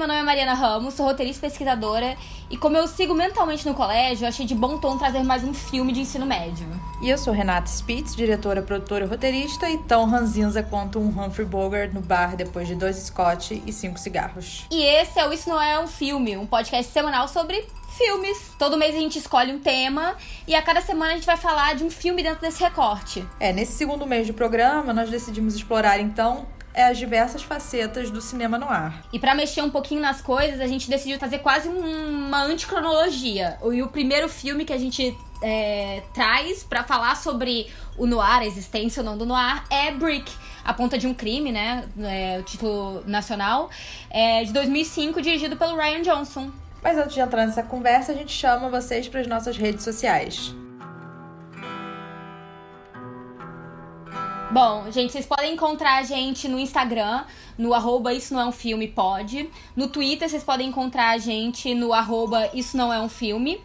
Meu nome é Mariana Ramos, sou roteirista e pesquisadora. E como eu sigo mentalmente no colégio, achei de bom tom trazer mais um filme de ensino médio. E eu sou Renata Spitz, diretora, produtora e roteirista, e tão ranzinza quanto um Humphrey Bogart no bar depois de dois Scott e cinco cigarros. E esse é o Isso Não É Um Filme, um podcast semanal sobre filmes. Todo mês a gente escolhe um tema e a cada semana a gente vai falar de um filme dentro desse recorte. É, nesse segundo mês do programa, nós decidimos explorar então é as diversas facetas do cinema no ar. E para mexer um pouquinho nas coisas, a gente decidiu trazer quase uma anticronologia. E o primeiro filme que a gente é, traz para falar sobre o noir, a existência ou não do noir, é Brick. A Ponta de um Crime, né? É, o título nacional. É de 2005, dirigido pelo Ryan Johnson. Mas antes de entrar nessa conversa, a gente chama vocês para as nossas redes sociais. Bom, gente, vocês podem encontrar a gente no Instagram, no arroba Isso Não É Um Filme Pode. No Twitter, vocês podem encontrar a gente no arroba Isso Não É Um Filme.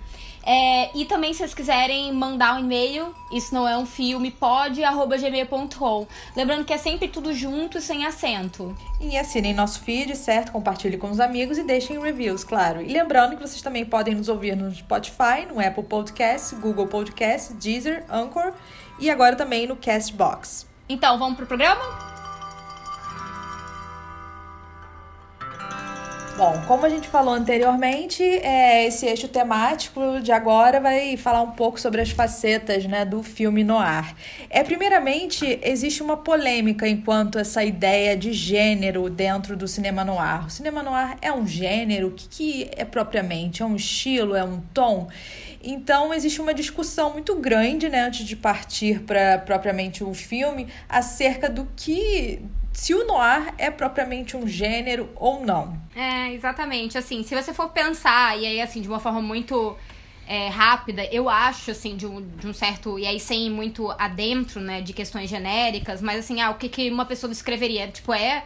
É, e também, se vocês quiserem mandar um e-mail, isso não é um filme, pode, arroba gmail.com. Lembrando que é sempre tudo junto, sem acento. E assinem nosso feed, certo? Compartilhe com os amigos e deixem reviews, claro. E lembrando que vocês também podem nos ouvir no Spotify, no Apple Podcast, Google Podcast, Deezer, Anchor e agora também no Castbox. Então, vamos pro programa? Bom, como a gente falou anteriormente, é, esse eixo temático de agora vai falar um pouco sobre as facetas né, do filme noir. É, primeiramente, existe uma polêmica enquanto essa ideia de gênero dentro do cinema noir. O cinema noir é um gênero? O que, que é propriamente? É um estilo? É um tom? Então, existe uma discussão muito grande, né, antes de partir para propriamente o filme, acerca do que. Se o noir é propriamente um gênero ou não. É, exatamente. Assim, se você for pensar, e aí, assim, de uma forma muito é, rápida, eu acho, assim, de um, de um certo. E aí, sem muito adentro, né, de questões genéricas, mas, assim, ah, o que, que uma pessoa escreveria? Tipo, é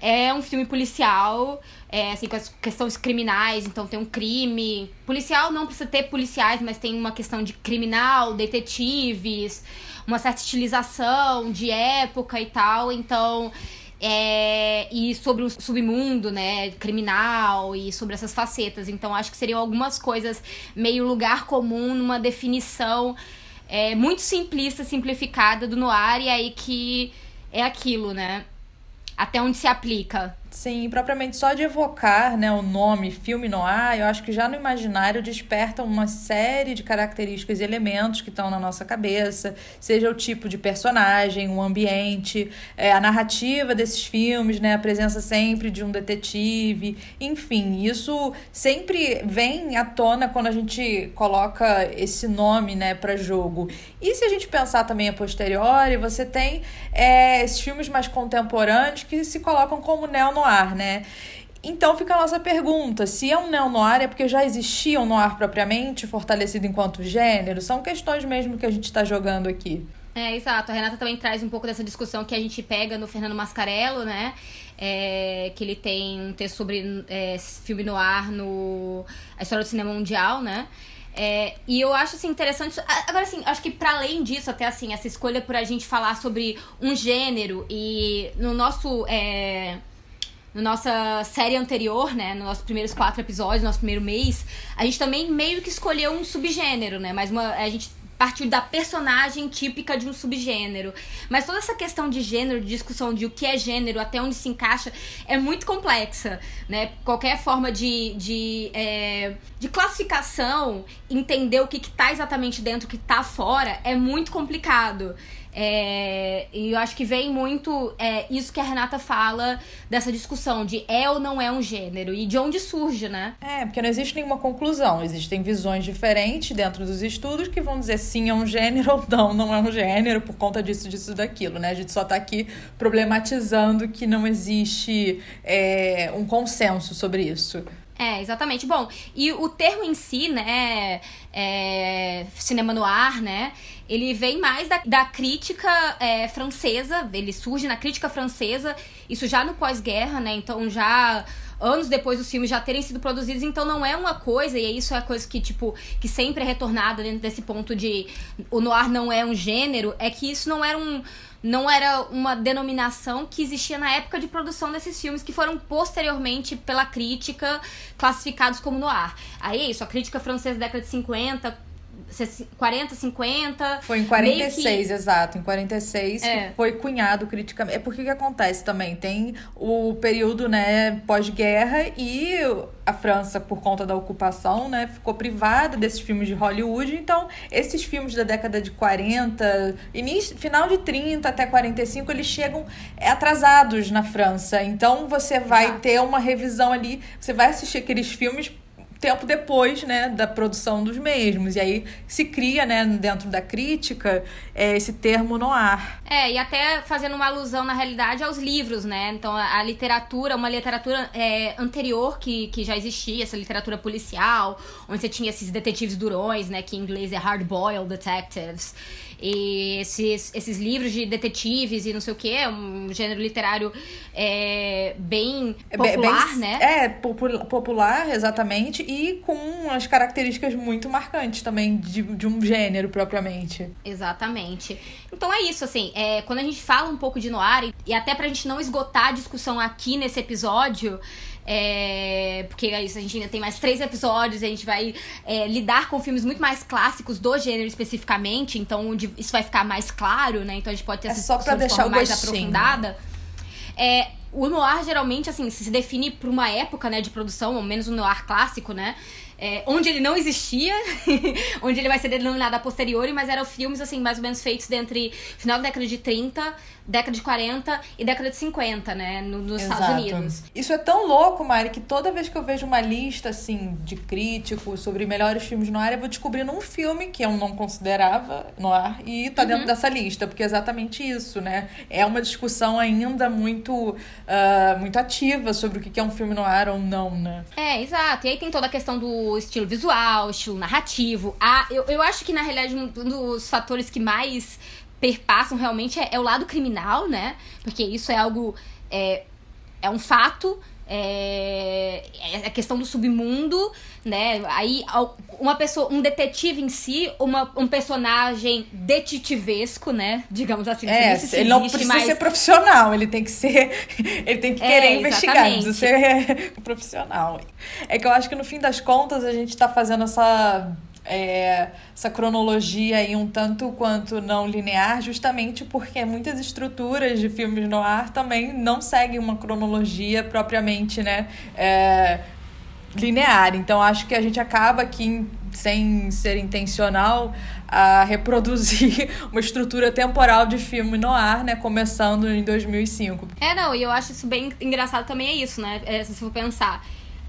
é um filme policial, é, assim, com as questões criminais, então tem um crime. Policial não precisa ter policiais, mas tem uma questão de criminal, detetives, uma certa estilização de época e tal. Então. É, e sobre o submundo, né, criminal e sobre essas facetas. Então acho que seriam algumas coisas meio lugar comum numa definição é, muito simplista, simplificada do noir e aí que é aquilo, né? Até onde se aplica. Sim, propriamente só de evocar né, o nome filme noir, eu acho que já no imaginário desperta uma série de características e elementos que estão na nossa cabeça, seja o tipo de personagem, o ambiente, é, a narrativa desses filmes, né, a presença sempre de um detetive, enfim, isso sempre vem à tona quando a gente coloca esse nome né, para jogo. E se a gente pensar também a posteriori, você tem é, esses filmes mais contemporâneos que se colocam como neo noir, né? Então fica a nossa pergunta: se é um neo-noir é porque já existia um noir propriamente, fortalecido enquanto gênero? São questões mesmo que a gente está jogando aqui. É, exato. A Renata também traz um pouco dessa discussão que a gente pega no Fernando Mascarello, né? É, que ele tem um texto sobre é, filme noir no A História do Cinema Mundial, né? É, e eu acho assim, interessante. Agora, assim, acho que para além disso, até assim, essa escolha por a gente falar sobre um gênero e no nosso. É, no nossa série anterior, né, nos nossos primeiros quatro episódios, no nosso primeiro mês, a gente também meio que escolheu um subgênero, né? Mas uma, a gente partir da personagem típica de um subgênero. Mas toda essa questão de gênero, de discussão de o que é gênero, até onde se encaixa, é muito complexa, né? Qualquer forma de, de, é, de classificação, entender o que, está exatamente dentro, o que está fora, é muito complicado. É, e eu acho que vem muito é, isso que a Renata fala dessa discussão de é ou não é um gênero e de onde surge, né? É, porque não existe nenhuma conclusão. Existem visões diferentes dentro dos estudos que vão dizer sim é um gênero ou não, não é um gênero por conta disso, disso, daquilo, né? A gente só tá aqui problematizando que não existe é, um consenso sobre isso. É, exatamente. Bom, e o termo em si, né, é, cinema noir, né, ele vem mais da, da crítica é, francesa, ele surge na crítica francesa, isso já no pós-guerra, né, então já anos depois dos filmes já terem sido produzidos, então não é uma coisa, e isso é a coisa que, tipo, que sempre é retornada dentro desse ponto de o noir não é um gênero, é que isso não era um não era uma denominação que existia na época de produção desses filmes, que foram posteriormente, pela crítica, classificados como noir. Aí é isso, a crítica francesa da década de 50 40, 50. Foi em 46, que... exato. Em 46 é. foi cunhado criticamente. É porque que acontece também? Tem o período, né, pós-guerra e a França, por conta da ocupação, né, ficou privada desses filmes de Hollywood. Então, esses filmes da década de 40, início, final de 30 até 45, eles chegam atrasados na França. Então, você vai ter uma revisão ali, você vai assistir aqueles filmes tempo depois, né, da produção dos mesmos. E aí se cria, né, dentro da crítica, é, esse termo noir. É, e até fazendo uma alusão, na realidade, aos livros, né? Então, a, a literatura, uma literatura é, anterior que, que já existia, essa literatura policial, onde você tinha esses detetives durões, né, que em inglês é hard-boiled detectives e esses, esses livros de detetives e não sei o que, é um gênero literário é, bem popular, bem, né? É, popular, exatamente, e com as características muito marcantes também de, de um gênero propriamente. Exatamente. Então é isso, assim, é, quando a gente fala um pouco de noir, e até pra gente não esgotar a discussão aqui nesse episódio, é, porque é isso, a gente ainda tem mais três episódios, a gente vai é, lidar com filmes muito mais clássicos do gênero especificamente, então onde isso vai ficar mais claro, né? Então a gente pode ter é essa só pra deixar mais gostinho. aprofundada. É, o noir geralmente assim se define por uma época né de produção ou menos o noir clássico né é, onde ele não existia, onde ele vai ser denominado a posteriori, mas eram filmes, assim, mais ou menos feitos entre final da década de 30, década de 40 e década de 50, né, no, nos Exato. Estados Unidos. Isso é tão louco, Mari, que toda vez que eu vejo uma lista, assim, de críticos sobre melhores filmes no ar, eu vou descobrindo um filme que eu não considerava no ar e tá uhum. dentro dessa lista, porque é exatamente isso, né? É uma discussão ainda muito, uh, muito ativa sobre o que é um filme no ar ou não, né? É, exato. E aí tem toda a questão do estilo visual, estilo narrativo. Ah, eu, eu acho que, na realidade, um dos fatores que mais perpassam realmente é, é o lado criminal, né? Porque isso é algo. É, é um fato é, é, a questão do submundo, né? Aí uma pessoa, um detetive em si, uma, um personagem detetivesco, né? Digamos assim. É, se ele não precisa ser profissional, ele tem que ser, ele tem que é, querer investigar, precisa ser profissional. É que eu acho que no fim das contas a gente está fazendo essa é, essa cronologia aí um tanto quanto não linear, justamente porque muitas estruturas de filmes no ar também não seguem uma cronologia propriamente né, é, linear. Então acho que a gente acaba aqui, sem ser intencional, a reproduzir uma estrutura temporal de filme no ar, né? Começando em 2005. É, não, e eu acho isso bem engraçado também é isso, né? É, se for pensar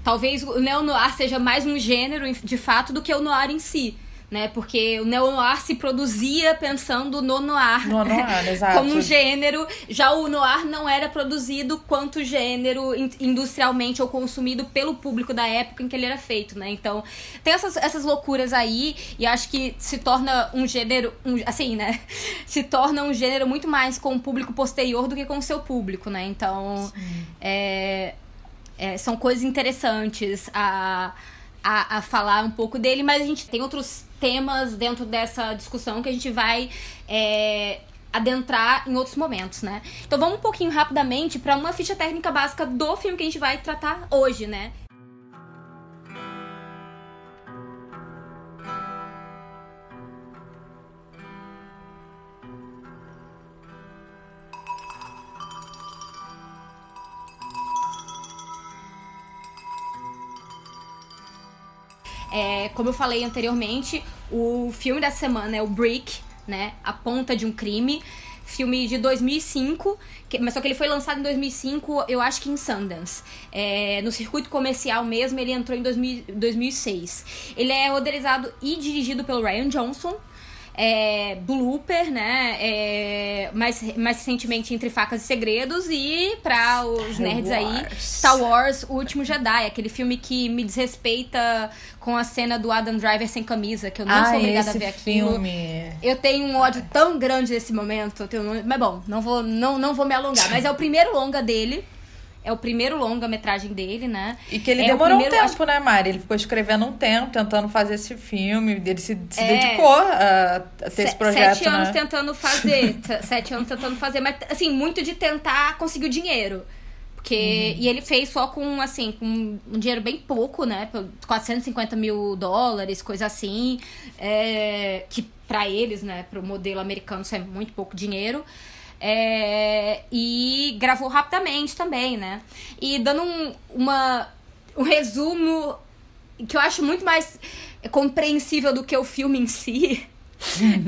talvez o neo-noir seja mais um gênero, de fato, do que o noir em si. Né? Porque o neo-noir se produzia pensando no noir, no noir exato. como um gênero. Já o noir não era produzido quanto gênero industrialmente ou consumido pelo público da época em que ele era feito, né? Então, tem essas, essas loucuras aí e acho que se torna um gênero, um, assim, né? Se torna um gênero muito mais com o público posterior do que com o seu público, né? Então, Sim. é é, são coisas interessantes a, a, a, falar um pouco dele, mas a gente tem outros temas dentro dessa discussão que a gente vai é, adentrar em outros momentos, né? Então vamos um pouquinho rapidamente para uma ficha técnica básica do filme que a gente vai tratar hoje, né? É, como eu falei anteriormente, o filme da semana é o Brick, né? A Ponta de um Crime. Filme de 2005, que, mas só que ele foi lançado em 2005, eu acho que em Sundance. É, no circuito comercial mesmo, ele entrou em 2000, 2006. Ele é roteirizado e dirigido pelo Ryan Johnson. É, Blooper, né? É, mais, mais recentemente Entre Facas e Segredos. E pra os Star nerds aí, Wars. Star Wars O Último Jedi, aquele filme que me desrespeita com a cena do Adam Driver sem camisa, que eu não ah, sou obrigada a ver aquilo. filme. Eu tenho um ódio tão grande nesse momento. eu tenho- Mas bom, não vou, não, não vou me alongar. Mas é o primeiro longa dele. É o primeiro longa-metragem dele, né? E que ele É demorou primeiro- um tempo, né, Mari? Ele ficou escrevendo um tempo, tentando fazer esse filme. Ele se, se É. dedicou a, a ter Se- esse projeto, sete anos né? tentando fazer. sete anos tentando fazer. Mas, assim, muito de tentar conseguir o dinheiro. Porque, Uhum. E ele fez só com, assim, com um dinheiro bem pouco, né? por 450 mil dólares, coisa assim. É, que pra eles, né? Pro modelo americano, isso é muito pouco dinheiro. É, e gravou rapidamente também, né? E dando um, uma, um resumo que eu acho muito mais compreensível do que o filme em si.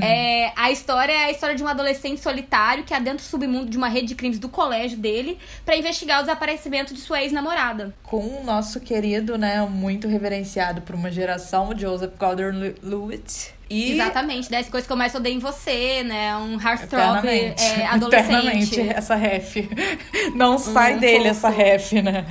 É, a história é a história de um adolescente solitário que adentra o submundo de uma rede de crimes do colégio dele pra investigar o desaparecimento de sua ex-namorada. Com o nosso querido, né, muito reverenciado por uma geração, Joseph Gordon-Levitt. E Exatamente, 10 coisas que eu mais odeio em você, né? Um heartthrob é, adolescente. Eternamente, essa ref. Não sai dele fofo. essa ref, né?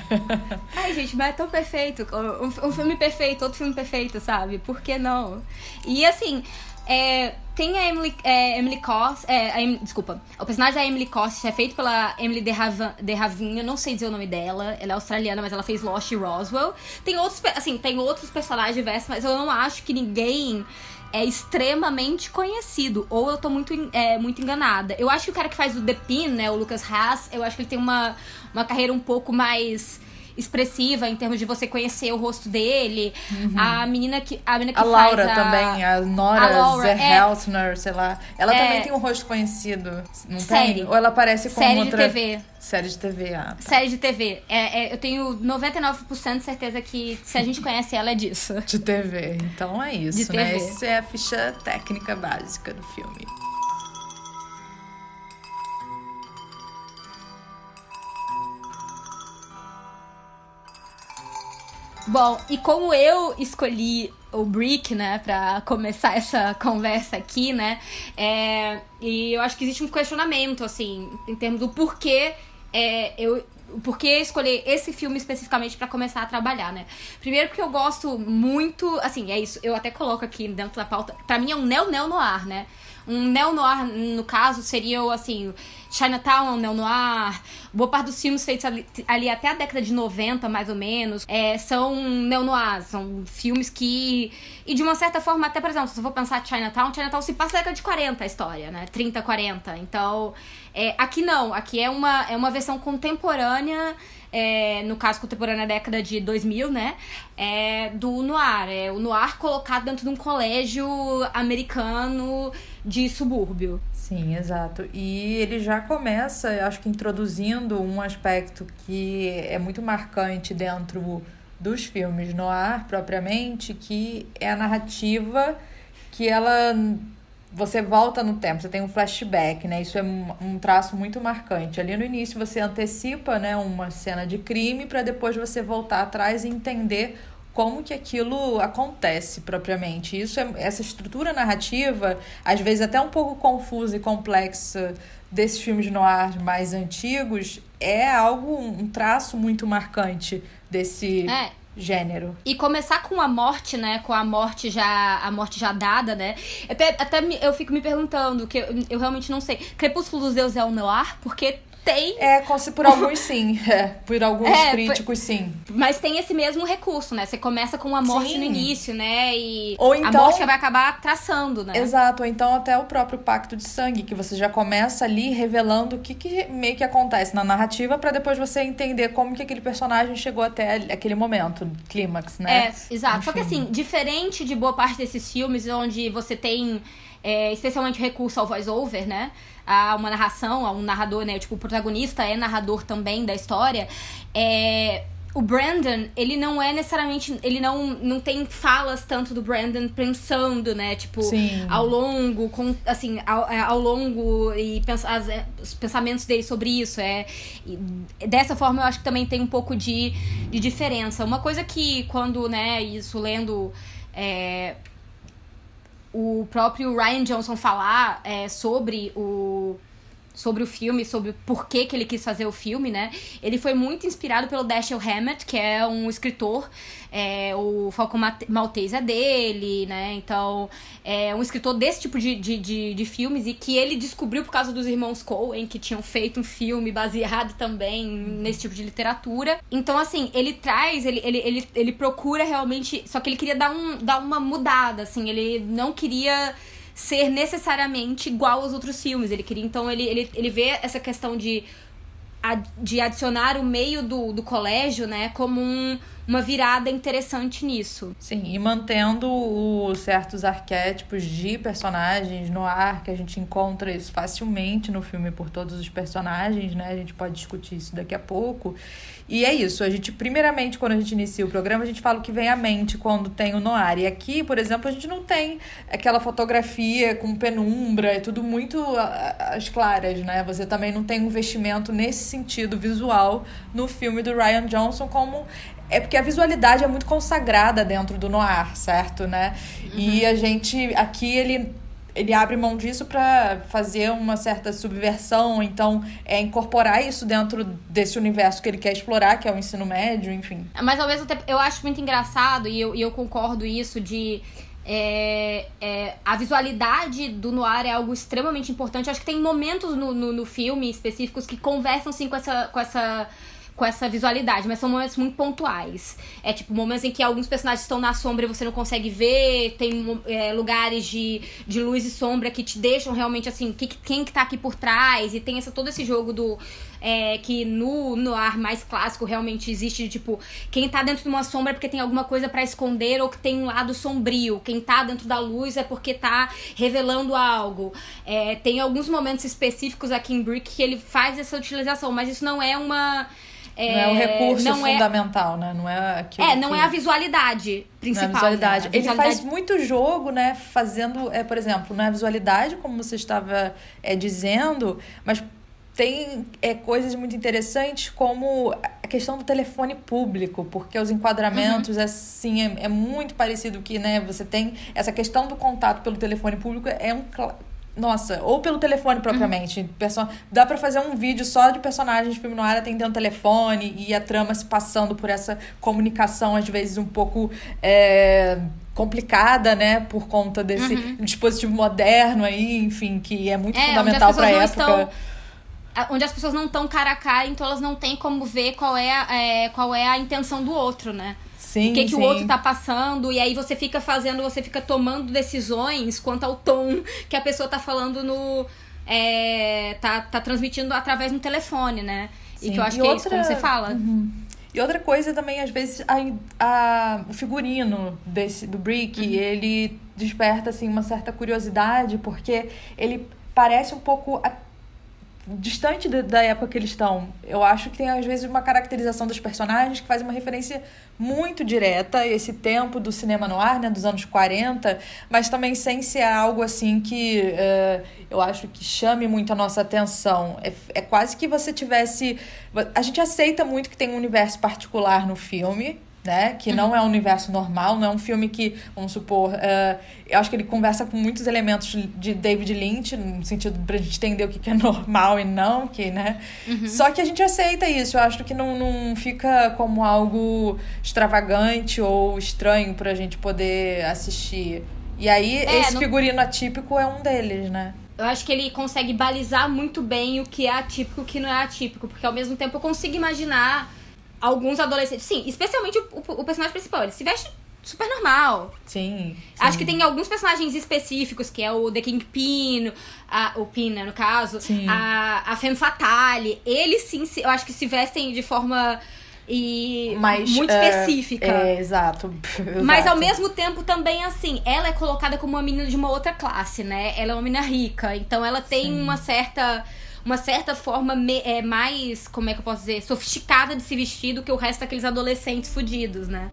Ai, gente, mas é tão perfeito. Um, um filme perfeito, outro filme perfeito, sabe? Por que não? E assim, é, tem a Emily, é, Emily Cost. É, a Em- desculpa. O personagem da Emily Cost é feito pela Emily de, Havan, de Ravin, eu não sei dizer o nome dela. Ela é australiana, mas ela fez Lost e Roswell. Tem outros, assim, tem outros personagens diversos, mas eu não acho que ninguém é extremamente conhecido. Ou eu tô muito, é, muito enganada. Eu acho que o cara que faz o The Pin, né, o Lucas Haas, eu acho que ele tem uma, uma carreira um pouco mais expressiva em termos de você conhecer o rosto dele. A menina que a menina que Uhum. A Laura a... também, a Nora a Laura, é. Sei lá. Ela É. também tem um rosto conhecido, não Série. tem? Ou ela aparece como série de outra... TV. Série de TV, ah. tá. Série de TV. É, é, eu tenho 99% de certeza que se a gente conhece ela é disso. De TV. Então é isso, De né? TV. Essa é a ficha técnica básica do filme. Bom, e como eu escolhi o Brick, né, pra começar essa conversa aqui, né, é, e eu acho que existe um questionamento, assim, em termos do porquê é, eu. Por que escolher esse filme especificamente pra começar a trabalhar, né? Primeiro porque eu gosto muito, assim, é isso, eu até coloco aqui dentro da pauta. Pra mim é um neo-neo-noir, né? Um neo-noir, no caso, seria, assim, Chinatown um neo-noir. Boa parte dos filmes feitos ali, ali até a década de 90, mais ou menos, é, são neo-noirs. São filmes que... E de uma certa forma, até, por exemplo, se eu for pensar Chinatown, Chinatown se passa na década de 40 a história, né? 30, 40. Então, é, aqui não. Aqui é uma, é uma versão contemporânea... é, no caso contemporânea da década de 2000, né? É, do noir. É o noir colocado dentro de um colégio americano de subúrbio. Sim, exato. E ele já começa, acho que introduzindo um aspecto que é muito marcante dentro dos filmes noir propriamente, que é a narrativa que ela você volta no tempo, você tem um flashback, né? Isso é um, um traço muito marcante. Ali no início você antecipa, né, uma cena de crime para depois você voltar atrás e entender como que aquilo acontece propriamente. Isso é, essa estrutura narrativa, às vezes até um pouco confusa e complexa desses filmes de noir mais antigos, é algo um traço muito marcante desse É, gênero. E começar com a morte, né? Com a morte já, a morte já dada, né? Até, até eu fico me perguntando, que eu, eu realmente não sei. Crepúsculo dos Deuses é o noir? Porque tem, É, como se por alguns sim, é, por alguns É, críticos sim. mas tem esse mesmo recurso, né? Você começa com a morte Sim. no início, né? E Ou a então- morte vai acabar traçando, né? Exato, ou então até o próprio pacto de sangue, que você já começa ali revelando o que, que meio que acontece na narrativa pra depois você entender como que aquele personagem chegou até aquele momento, clímax, né? É, exato. Só que Enfim. assim, diferente de boa parte desses filmes onde você tem é, especialmente recurso ao voice-over, né? A uma narração, a um narrador, né? Tipo, o protagonista é narrador também da história. É, o Brandon, ele não é necessariamente. Ele não, não tem falas tanto do Brandon pensando, né? Tipo, Sim. ao longo, com, assim, ao, é, ao longo e pens, as- é, os pensamentos dele sobre isso. É, dessa forma eu acho que também tem um pouco de, de diferença. Uma coisa que quando, né, isso lendo. é, o próprio Ryan Johnson falar é, sobre o sobre o filme, sobre por que, que ele quis fazer o filme, né? Ele foi muito inspirado pelo Dashiell Hammett, que é um escritor, é, o Falcão Maltese é dele, né? Então, é um escritor desse tipo de, de, de, de, filmes e que ele descobriu por causa dos irmãos Coen, que tinham feito um filme baseado também nesse tipo de literatura. Então, assim, ele traz, ele, ele, ele, ele procura realmente. Só que ele queria dar, um, dar uma mudada, assim, ele não queria ser necessariamente igual aos outros filmes. Ele queria, então, ele, ele, ele vê essa questão de, de adicionar o meio do, do colégio, né, como um uma virada interessante nisso. Sim, e mantendo os certos arquétipos de personagens no ar, que a gente encontra isso facilmente no filme por todos os personagens, né? A gente pode discutir isso daqui a pouco. E é isso, a gente, primeiramente, quando a gente inicia o programa, a gente fala o que vem à mente quando tem o noir. E aqui, por exemplo, a gente não tem aquela fotografia com penumbra, é tudo muito às claras, né? Você também não tem um investimento nesse sentido visual no filme do Ryan Johnson, como é porque a visualidade é muito consagrada dentro do noir, certo, né? Uhum. E a gente aqui ele ele abre mão disso para fazer uma certa subversão, então é incorporar isso dentro desse universo que ele quer explorar, que é o ensino médio, enfim. Mas ao mesmo tempo eu acho muito engraçado e eu, e eu concordo isso de é, é, a visualidade do noir é algo extremamente importante. Eu acho que tem momentos no, no, no filme específicos que conversam sim com essa, com essa com essa visualidade, mas são momentos muito pontuais. É tipo momentos em que alguns personagens estão na sombra e você não consegue ver, tem é, lugares de, de luz e sombra que te deixam realmente assim, que, quem que tá aqui por trás, e tem essa, todo esse jogo do. É, que no, no ar mais clássico realmente existe tipo, quem tá dentro de uma sombra é porque tem alguma coisa para esconder ou que tem um lado sombrio. Quem tá dentro da luz é porque tá revelando algo. É, tem alguns momentos específicos aqui em Brick que ele faz essa utilização, mas isso não é uma é, não é um recurso é fundamental, é, né? Não é aquilo É, não que... é a visualidade principal. Não é a visualidade. Né? A visualidade. Ele faz muito jogo, né? Fazendo, é, por exemplo, não é a visualidade, como você estava é, dizendo, mas tem é, coisas muito interessantes como a questão do telefone público, porque os enquadramentos, uhum. assim, é, é, muito parecido que, né, você tem essa questão do contato pelo telefone público, é um nossa, ou pelo telefone propriamente. Uhum. Dá para fazer um vídeo só de personagens de filme no ar atendendo telefone e a trama se passando por essa comunicação, às vezes, um pouco. É complicada, né, por conta desse uhum. dispositivo moderno aí, enfim, que é muito é, fundamental para a época. Estão, onde as pessoas não estão cara a cara, então elas não têm como ver qual é, é, qual é a intenção do outro, né? Sim, o que, que sim. o outro tá passando, e aí você fica fazendo, você fica tomando decisões quanto ao tom que a pessoa tá falando no. É, tá, tá transmitindo através do telefone, né? Sim. E que eu acho e que outra... é isso, como você fala. Uhum. E outra coisa também, às vezes, a, a, o figurino desse, do Brick, uhum. ele desperta, assim, uma certa curiosidade, porque ele parece um pouco distante da época que eles estão. Eu acho que tem, às vezes, uma caracterização dos personagens que faz uma referência muito direta a esse tempo do cinema no ar, né, dos anos 40, mas também sem ser algo assim que uh, eu acho que chame muito a nossa atenção. É, é quase que você tivesse. A gente aceita muito que tem um universo particular no filme, né? Que uhum. não é um universo normal, não é um filme que, vamos supor, uh, eu acho que ele conversa com muitos elementos de David Lynch, no sentido pra gente entender o que é normal e não, que, né? Uhum. Só que a gente aceita isso, eu acho que não, não fica como algo extravagante ou estranho pra gente poder assistir. E aí, é, esse não... figurino atípico é um deles, né? Eu acho que ele consegue balizar muito bem o que é atípico e o que não é atípico, porque ao mesmo tempo eu consigo imaginar alguns adolescentes. Sim, especialmente o, o, o, personagem principal. Ele se veste super normal. Sim, sim. Acho que tem alguns personagens específicos, que é o The Kingpin, a, o Pina, no caso, sim. a, a Femme Fatale. Eles sim, eu acho que se vestem de forma e Mais, muito é, específica. É, exato, exato. Mas ao mesmo tempo também assim, ela é colocada como uma menina de uma outra classe, né? Ela é uma menina rica, então ela tem Sim. uma certa uma certa forma me, é, mais, como é que eu posso dizer, sofisticada de se vestir do que o resto daqueles adolescentes fudidos, né?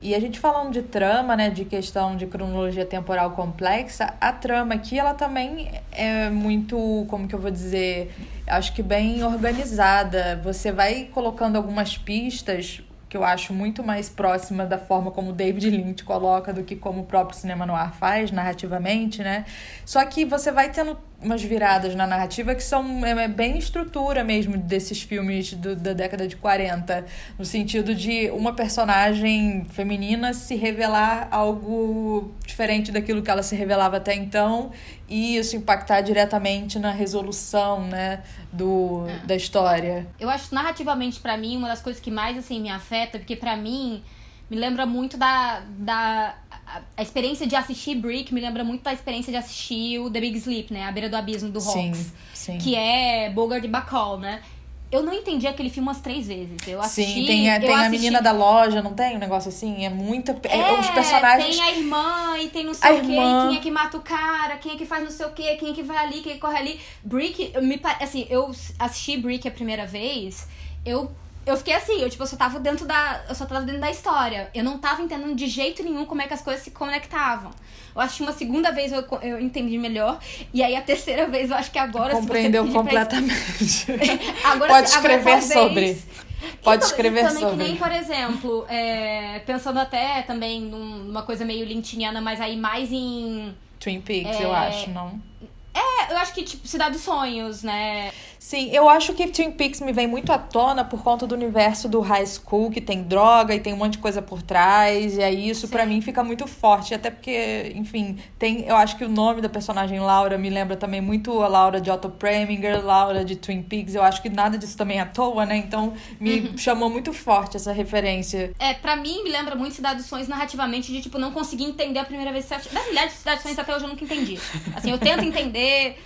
E a gente falando de trama, né, de questão de cronologia temporal complexa, a trama aqui ela também é muito, como que eu vou dizer, acho que bem organizada. Você vai colocando algumas pistas que eu acho muito mais próxima da forma como David Lynch coloca do que como o próprio cinema noir faz narrativamente, né? Só que você vai tendo umas viradas na narrativa que são é, é bem estrutura mesmo desses filmes do, da década de 40, no sentido de uma personagem feminina se revelar algo diferente daquilo que ela se revelava até então e isso impactar diretamente na resolução, né, do, é. da história. Eu acho narrativamente para mim uma das coisas que mais assim me afeta, porque para mim me lembra muito da, da a, experiência de assistir Brick me lembra muito da experiência de assistir o The Big Sleep, né? A Beira do Abismo do Hawks. Que é Bogart e Bacall, né? Eu não entendi aquele filme umas três vezes. Eu assisti. Sim, tem, a, tem assisti... a menina da loja, não tem um negócio assim? É muita. É, é, os personagens. Tem a irmã e tem não sei a o quê. Irmã... Quem é que mata o cara? Quem é que faz não sei o quê? Quem é que vai ali? Quem é que corre ali? Brick, me, assim, eu assisti Brick a primeira vez. Eu eu fiquei assim, eu tipo, eu só tava dentro da. Eu só tava dentro da história. Eu não tava entendendo de jeito nenhum como é que as coisas se conectavam. Eu acho que uma segunda vez eu, eu entendi melhor. E aí a terceira vez eu acho que agora. Compreendeu completamente. Pra... agora, Pode escrever agora, sobre. Pode então, escrever também sobre. que nem, por exemplo, é, pensando até também numa coisa meio lintiniana, mas aí mais em. Twin Peaks, é, eu acho, não? Eu acho que, tipo, Cidade dos Sonhos, né? Sim, eu acho que Twin Peaks me vem muito à tona por conta do universo do high school, que tem droga e tem um monte de coisa por trás. E aí isso para mim fica muito forte. Até porque, enfim, tem. Eu acho que o nome da personagem Laura me lembra também muito a Laura de Otto Preminger, Laura de Twin Peaks. Eu acho que nada disso também é à toa, né? Então me uhum. chamou muito forte essa referência. É, para mim me lembra muito Cidade dos Sonhos narrativamente, de tipo, não conseguir entender a primeira vez. Das milhares de Cidade dos Sonhos até hoje eu nunca entendi. Assim, eu tento entender.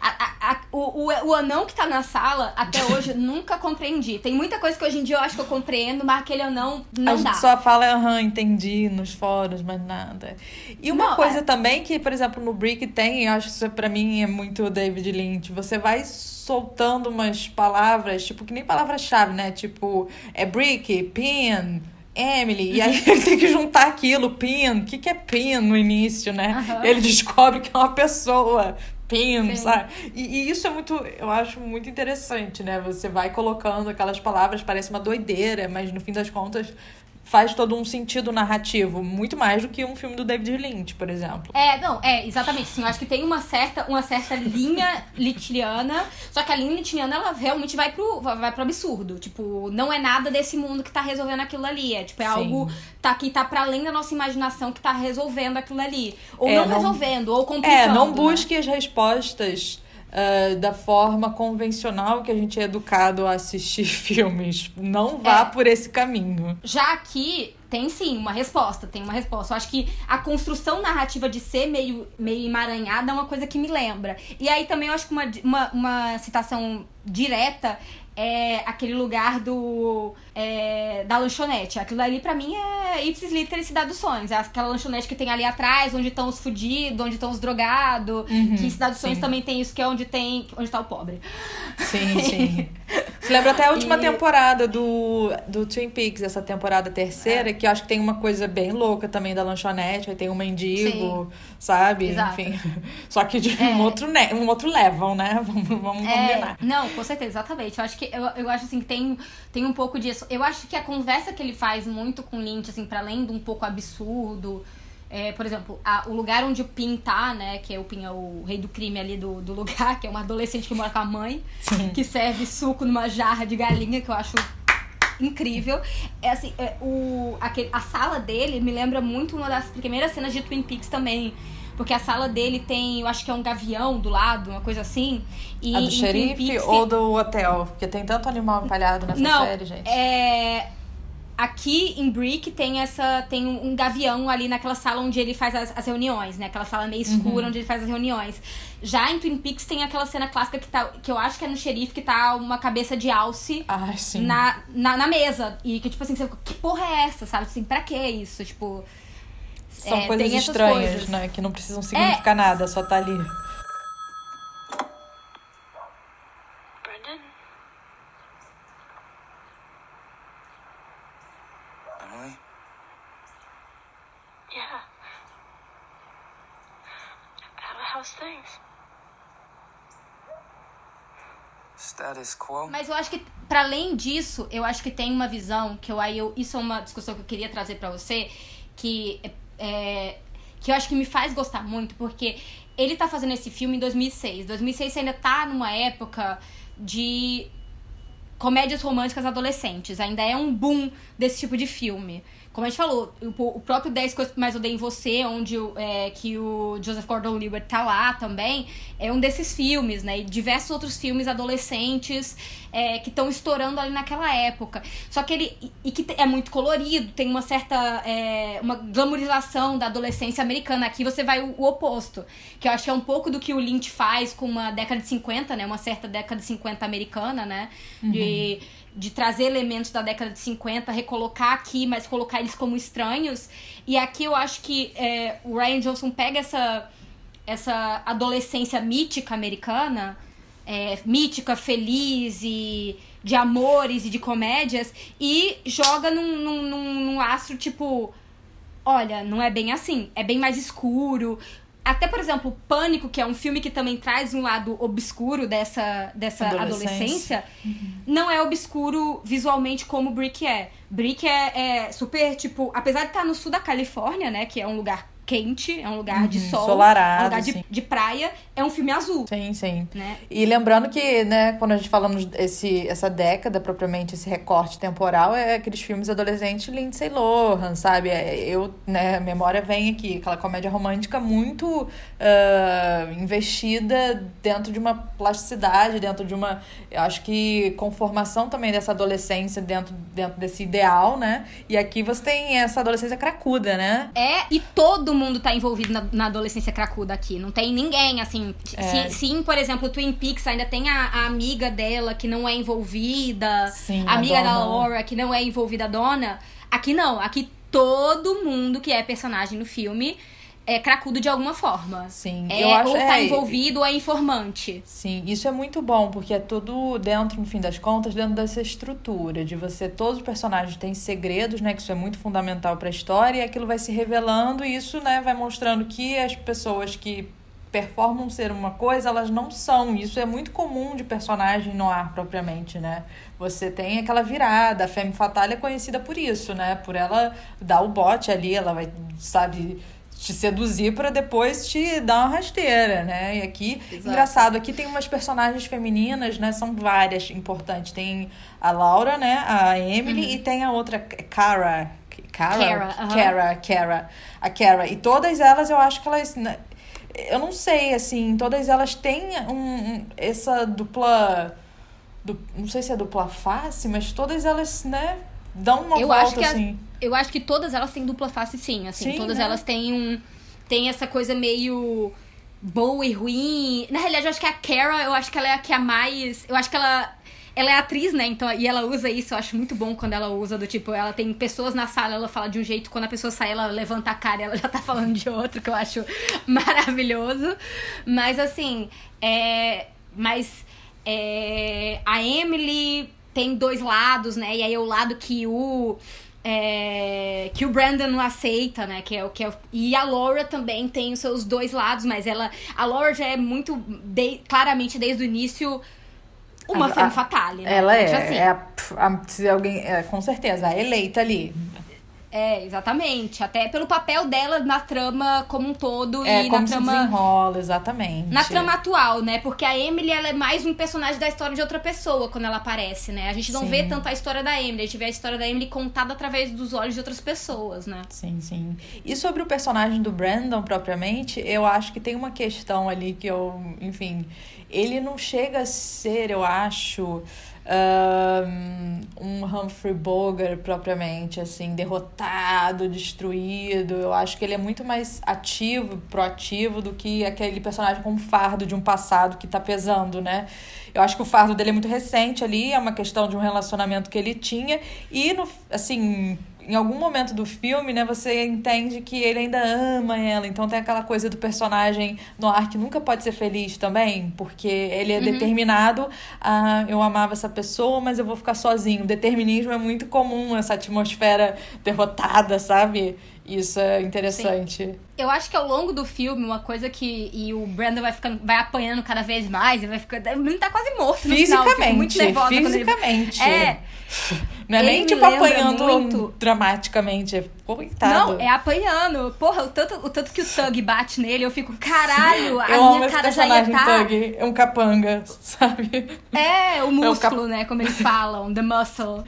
A, a, o, o, o anão que tá na sala, até hoje, nunca compreendi. Tem muita coisa que hoje em dia eu acho que eu compreendo, mas aquele anão não a dá. Gente só fala, aham, entendi nos fóruns, mas nada. E uma não, coisa é... também que, por exemplo, no Brick tem, eu acho que isso pra mim é muito David Lynch. Você vai soltando umas palavras, tipo, que nem palavra-chave, né? Tipo, é Brick, pin Emily, e aí ele tem que juntar aquilo, pin, o que, que é pin no início, né? Uhum. Ele descobre que é uma pessoa, pin, sabe? E, e, isso é muito, eu acho muito interessante, né? Você vai colocando aquelas palavras, parece uma doideira, mas no fim das contas faz todo um sentido narrativo, muito mais do que um filme do David Lynch, por exemplo. É, não, é, exatamente, sim, eu acho que tem uma certa, uma certa linha litiniana, só que a linha litiniana, ela realmente vai pro, vai pro absurdo, tipo, não é nada desse mundo que tá resolvendo aquilo ali, é, tipo, é sim. algo tá, que tá para além da nossa imaginação que tá resolvendo aquilo ali, ou é, não, não, resolvendo, ou complicando. É, não né? busque né? as respostas uh, da forma convencional que a gente é educado a assistir filmes. Não vá é. por esse caminho. Já aqui tem sim uma resposta, tem uma resposta. Eu acho que a construção narrativa de ser meio, meio emaranhada é uma coisa que me lembra. E aí também eu acho que uma, uma, uma citação direta é aquele lugar do é, da lanchonete. Aquilo ali pra mim é ipsis literis Cidade dos Sonhos. É aquela lanchonete que tem ali atrás, onde estão os fudidos, onde estão os drogados. Uhum, que Cidade dos Sonhos sim. também tem isso, que é onde tem. onde tá o pobre. Sim, sim. Você lembra até a última e... temporada do, do Twin Peaks, essa temporada terceira, é. que eu acho que tem uma coisa bem louca também da lanchonete, aí tem um mendigo, sim. Sabe? Exato. Enfim. Só que de é. um, outro, um outro level, né? Vamos, vamos é. combinar. Não, com certeza, exatamente. Eu acho que eu, eu acho assim que tem, tem um pouco disso. Eu acho que a conversa que ele faz muito com o Lynch, assim, para além de um pouco absurdo. É, por exemplo, a, o lugar onde o Pin tá, né? Que é o Pin é o rei do crime ali do, do lugar, que é uma adolescente que mora com a mãe, Sim. que serve suco numa jarra de galinha, que eu acho incrível. É assim, é, o, aquele, a sala dele me lembra muito uma das primeiras cenas de Twin Peaks também. Porque a sala dele tem, eu acho que é um gavião do lado, uma coisa assim. E a do xerife ou tem... do hotel? Porque tem tanto animal empalhado nessa Não, série, gente. É. Aqui em Brick tem essa tem um, gavião ali naquela sala onde ele faz as, as reuniões, né? Aquela sala meio escura uhum. onde ele faz as reuniões. Já em Twin Peaks tem aquela cena clássica que, tá, que eu acho que é no xerife, que tá uma cabeça de alce ah, na, na, na, mesa. E que, tipo assim, você, que porra é essa, sabe? Assim, pra que isso? Tipo, são é, coisas estranhas, coisas. né? Que não precisam significar é... nada, só tá ali. Status quo. Mas eu acho que, para além disso, eu acho que tem uma visão que eu aí eu, isso é uma discussão que eu queria trazer para você, que é, que eu acho que me faz gostar muito, porque ele tá fazendo esse filme em 2006. 2006 você ainda tá numa época de comédias românticas adolescentes. Ainda é um boom desse tipo de filme. Como a gente falou, o, próprio 10 Coisas que Mais Odeio em Você, onde é, que o Joseph Gordon-Levitt tá lá também, é um desses filmes, né? E diversos outros filmes adolescentes é, que estão estourando ali naquela época. Só que ele... E que é muito colorido, tem uma certa... É, uma glamorização da adolescência americana. Aqui você vai o, o, oposto. Que eu acho que é um pouco do que o Lynch faz com uma década de 50, né? Uma certa década de 50 americana, né? Uhum. De trazer elementos da década de 50, recolocar aqui, mas colocar eles como estranhos. E aqui eu acho que é, o Ryan Johnson pega essa, essa adolescência mítica americana, é, mítica, feliz e de amores e de comédias, e joga num, num, num, num astro tipo. Olha, não é bem assim. É bem mais escuro. Até, por exemplo, Pânico, que é um filme que também traz um lado obscuro dessa, dessa adolescência, uhum. não é obscuro visualmente como Brick é. Brick é, é super, tipo, apesar de estar no sul da Califórnia, né, que é um lugar quente, é um lugar uhum, de sol, solarado, é um lugar de, de, praia, é um filme azul. Sim, sim. Né? E lembrando que, né, quando a gente falamos esse, essa década, propriamente, esse recorte temporal, é aqueles filmes adolescentes Lindsay Lohan, sabe? É, eu, né, a memória vem aqui, aquela comédia romântica muito uh, investida dentro de uma plasticidade, dentro de uma, eu acho que conformação também dessa adolescência dentro, dentro desse ideal, né? E aqui você tem essa adolescência cracuda, né? É, e todo mundo tá envolvido na, na adolescência cracuda aqui. Não tem ninguém, assim. É. sim, por exemplo, Twin Peaks ainda tem a, a, amiga dela que não é envolvida. Sim, a amiga da Laura que não é envolvida, a dona. Aqui não. Aqui todo mundo que é personagem no filme é cracudo de alguma forma. Sim, é, eu acho, ou tá é, envolvido ou é informante. Sim, isso é muito bom, porque é tudo dentro, no fim das contas, dentro dessa estrutura de você, todos os personagens têm segredos, né, que isso é muito fundamental para a história, e aquilo vai se revelando e isso, né, vai mostrando que as pessoas que performam ser uma coisa, elas não são. Isso é muito comum de personagem no ar propriamente, né? Você tem aquela virada, a Femme Fatale é conhecida por isso, né? Por ela dar o bote ali, ela vai, sabe, te seduzir para depois te dar uma rasteira, né? E aqui, Exato. engraçado, aqui tem umas personagens femininas, né? São várias importantes. Tem a Laura, né? A Emily uhum. e tem a outra, Cara. Cara, Cara. Cara, a Cara. E todas elas, eu acho que elas, né? eu não sei, assim, todas elas têm um, um essa dupla, du, não sei se é dupla face, mas todas elas, né? Dão uma eu volta, acho que assim. A, eu acho que todas elas têm dupla face, sim. Assim, sim, todas né? elas têm um. Tem essa coisa meio boa e ruim. Na realidade, eu acho que a Kara, eu acho que ela é a que é mais. Eu acho que ela. Ela é atriz, né? Então, e ela usa isso, eu acho muito bom quando ela usa do tipo, ela tem pessoas na sala, ela fala de um jeito, quando a pessoa sai, ela levanta a cara e ela já tá falando de outro, que eu acho maravilhoso. Mas assim, é. Mas é, a Emily tem dois lados, né? E aí é o lado que o. É, que o Brandon não aceita, né? Que é o que é, e a Laura também tem os seus dois lados, mas ela a Laura já é muito de, claramente desde o início uma a, femme fatale, né? Ela é, assim. é a, a, se alguém, é, com certeza, a eleita ali. É, exatamente. Até pelo papel dela na trama como um todo é, e como na trama. Se desenrola, exatamente. Na trama atual, né? Porque a Emily ela é mais um personagem da história de outra pessoa quando ela aparece, né? A gente não sim. vê tanto a história da Emily, a gente vê a história da Emily contada através dos olhos de outras pessoas, né? Sim, sim. E sobre o personagem do Brandon propriamente, eu acho que tem uma questão ali que eu, enfim, ele não chega a ser, eu acho um Humphrey Bogart propriamente, assim, derrotado, destruído. Eu acho que ele é muito mais ativo, proativo do que aquele personagem com fardo de um passado que tá pesando, né? Eu acho que o fardo dele é muito recente ali, é uma questão de um relacionamento que ele tinha e, no, assim, em algum momento do filme, né, você entende que ele ainda ama ela. Então tem aquela coisa do personagem no ar que nunca pode ser feliz também, porque ele é uhum. determinado a eu amava essa pessoa, mas eu vou ficar sozinho. O determinismo é muito comum, essa atmosfera derrotada, sabe? Isso é interessante. Sim. Eu acho que ao longo do filme, uma coisa que. E o Brandon vai ficando. vai apanhando cada vez mais, e vai ficando. Ele tá quase morto no fisicamente, final. muito nervosa fisicamente. Ele... É. Não é nem tipo apanhando muito... dramaticamente, é coitado. Não, é apanhando. Porra, o tanto, o tanto que o Thug bate nele, eu fico, caralho, a eu minha amo cara esse já ia tá... Thug, é um capanga, sabe? É, o músculo, é um cap... né, como eles falam, the muscle.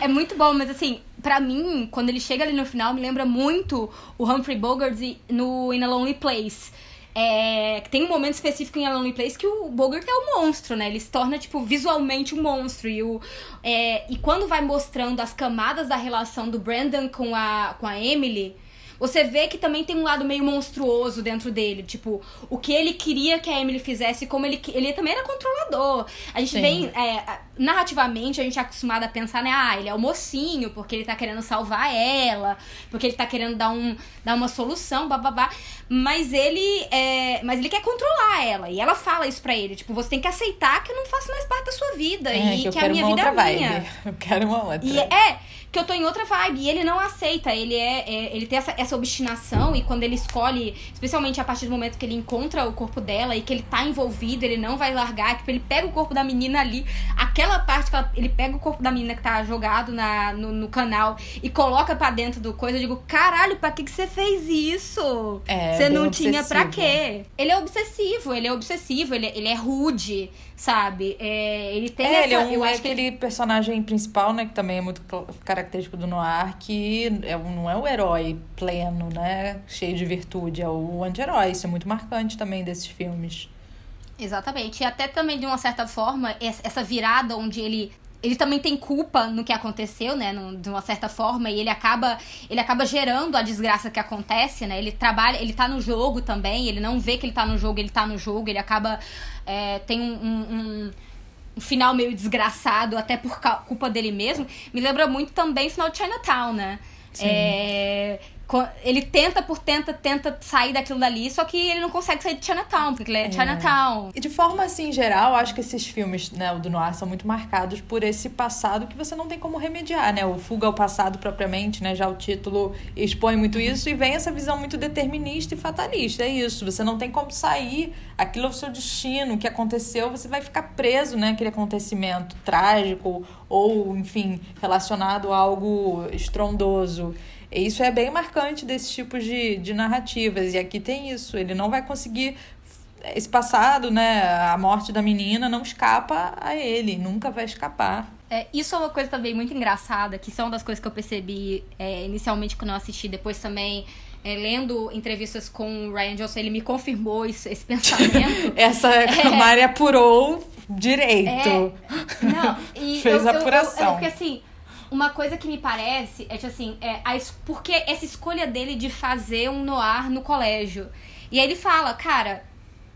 É muito bom, mas assim, para mim, quando ele chega ali no final, me lembra muito o Humphrey Bogart no In a Lonely Place. É, tem um momento específico em A Lonely Place que o Bogart é um monstro, né? Ele se torna, tipo, visualmente um monstro. E, o, é, e quando vai mostrando as camadas da relação do Brandon com a, com a Emily, você vê que também tem um lado meio monstruoso dentro dele. Tipo, o que ele queria que a Emily fizesse, como ele. Ele também era controlador. A gente Sim. vem. É, narrativamente, a gente é acostumado a pensar, né? Ah, ele é o mocinho, porque ele tá querendo salvar ela, porque ele tá querendo dar, um, dar uma solução, bababá. Mas ele. É, mas ele quer controlar ela. E ela fala isso pra ele. Tipo, você tem que aceitar que eu não faço mais parte da sua vida. É, e que, que a minha vida é minha. Eu quero uma outra. E é, que eu tô em outra vibe. E ele não aceita. Ele é, é, ele tem essa, essa obstinação. E quando ele escolhe, especialmente a partir do momento que ele encontra o corpo dela e que ele tá envolvido, ele não vai largar. Tipo, ele pega o corpo da menina ali. Aquela parte que ela, ele pega o corpo da menina que tá jogado na, no, no canal e coloca para dentro do coisa. Eu digo, caralho, pra que, que você fez isso? É, você não obsessivo. tinha pra quê? Ele é obsessivo, ele é obsessivo, ele, ele é rude sabe? É, ele tem é, essa, ele é um, eu é acho aquele que... personagem principal, né? Que também é muito característico do Noir, que é, não é o herói pleno, né? Cheio de virtude, é o anti-herói. Isso é muito marcante também desses filmes. Exatamente. E até também, de uma certa forma, essa virada onde ele ele também tem culpa no que aconteceu, né, de uma certa forma, e ele acaba ele acaba gerando a desgraça que acontece, né? Ele trabalha, ele tá no jogo também, ele não vê que ele tá no jogo, ele tá no jogo, ele acaba é, tem um, um, um, final meio desgraçado, até por culpa dele mesmo. Me lembra muito também o final de Chinatown, né? É, ele tenta por tenta, tenta sair daquilo dali, só que ele não consegue sair de Chinatown, porque ele é, é. Chinatown. E de forma assim, geral, acho que esses filmes, né, do Noir são muito marcados por esse passado que você não tem como remediar, né? O Fuga ao Passado propriamente, né? Já o título expõe muito isso e vem essa visão muito determinista e fatalista. É isso, você não tem como sair, aquilo é o seu destino, o que aconteceu, você vai ficar preso, né? Aquele acontecimento trágico ou, enfim, relacionado a algo estrondoso. E isso é bem marcante desses tipos de, de narrativas. E aqui tem isso. Ele não vai conseguir. Esse passado, né? A morte da menina não escapa a ele, nunca vai escapar. É, isso é uma coisa também muito engraçada, que são das coisas que eu percebi é, inicialmente quando eu assisti, depois também é, lendo entrevistas com o Ryan Johnson, ele me confirmou isso, esse pensamento. Essa é, Mari apurou direito. É, não, e Fez eu, apuração. Eu, eu, porque assim, uma coisa que me parece é que assim, é, a, porque essa escolha dele de fazer um noir no colégio. E aí ele fala, cara,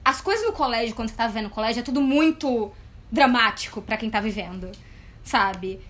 as coisas no colégio, quando você tá vivendo no colégio, é tudo muito dramático para quem tá vivendo, sabe?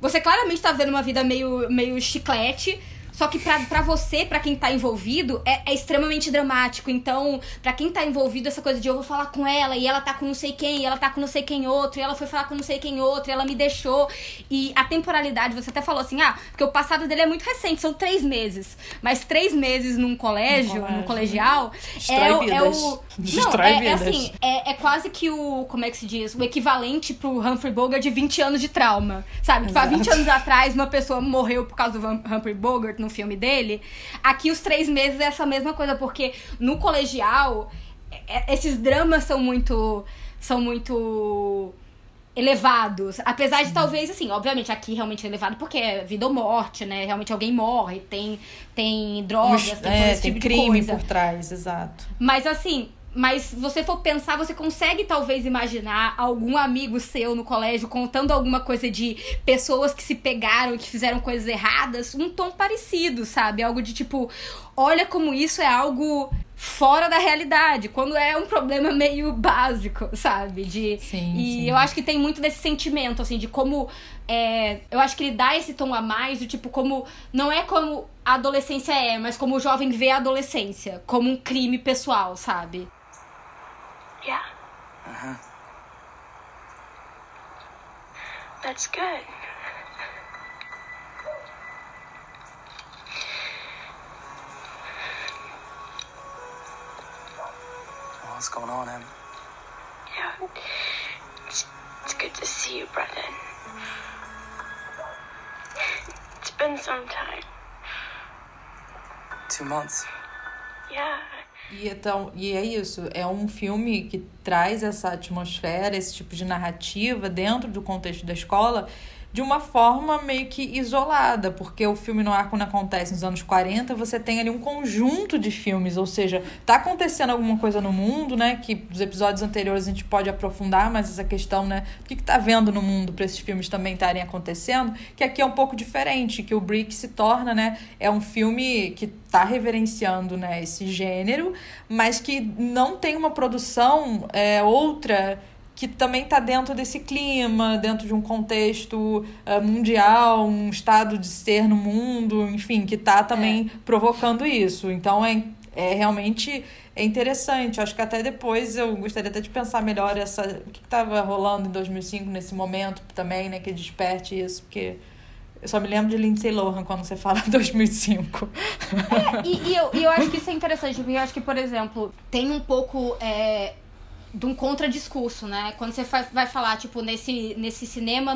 Você claramente tá vivendo uma vida meio, meio chiclete, só que pra, pra você, pra quem tá envolvido, é, é extremamente dramático. Então, pra quem tá envolvido, essa coisa de eu vou falar com ela, e ela tá com não sei quem, e ela tá com não sei quem outro, e ela foi falar com não sei quem outro, e ela me deixou. E a temporalidade, você até falou assim, ah, porque o passado dele é muito recente, são três meses. Mas três meses num colégio, no, colégio. colegial, é, o, é o. Não, é, é, assim, é, é quase que o. Como é que se diz? O equivalente pro Humphrey Bogart de 20 anos de trauma. Sabe? Tipo, há 20 anos atrás, uma pessoa morreu por causa do Humphrey Bogart no filme dele. Aqui, os três meses é essa mesma coisa, porque no colegial, é, esses dramas são muito. são muito elevados. Apesar de talvez, assim, obviamente aqui realmente é elevado porque é vida ou morte, né? Realmente alguém morre, tem, tem drogas, tem, é, tem tipo crime por trás, exato. Mas assim, mas se você for pensar, você consegue talvez imaginar algum amigo seu no colégio contando alguma coisa de pessoas que se pegaram e que fizeram coisas erradas, um tom parecido, sabe? Algo de tipo, olha como isso é algo fora da realidade, quando é um problema meio básico, sabe? De, sim, e sim. eu acho que tem muito desse sentimento, assim, de como. É, eu acho que ele dá esse tom a mais, do tipo, como. Não é como a adolescência é, mas como o jovem vê a adolescência, como um crime pessoal, sabe? Yeah. Uh-huh. That's good. What's going on, Em? Yeah. It's, it's good to see you, Brendan. It's been some time. Two months. Yeah. E, então, e é isso, é um filme que traz essa atmosfera, esse tipo de narrativa dentro do contexto da escola de uma forma meio que isolada, porque o filme no ar, quando acontece nos anos 40, você tem ali um conjunto de filmes, ou seja, tá acontecendo alguma coisa no mundo, né, que os episódios anteriores a gente pode aprofundar, mas essa questão, né, o que, que tá vendo no mundo para esses filmes também estarem acontecendo, que aqui é um pouco diferente, que o Brick se torna, né, é um filme que tá reverenciando, né, esse gênero, mas que não tem uma produção é, outra que também está dentro desse clima, dentro de um contexto uh, mundial, um estado de ser no mundo, enfim, que está também é. provocando isso. Então é, é realmente é interessante. Acho que até depois eu gostaria até de pensar melhor essa o que estava rolando em 2005 nesse momento também, né, que desperte isso, porque eu só me lembro de Lindsay Lohan quando você fala 2005. É, e, e, eu, e eu acho que isso é interessante, porque eu acho que, por exemplo, tem um pouco. É de um contradiscurso, né? Quando você vai falar, tipo, nesse, nesse cinema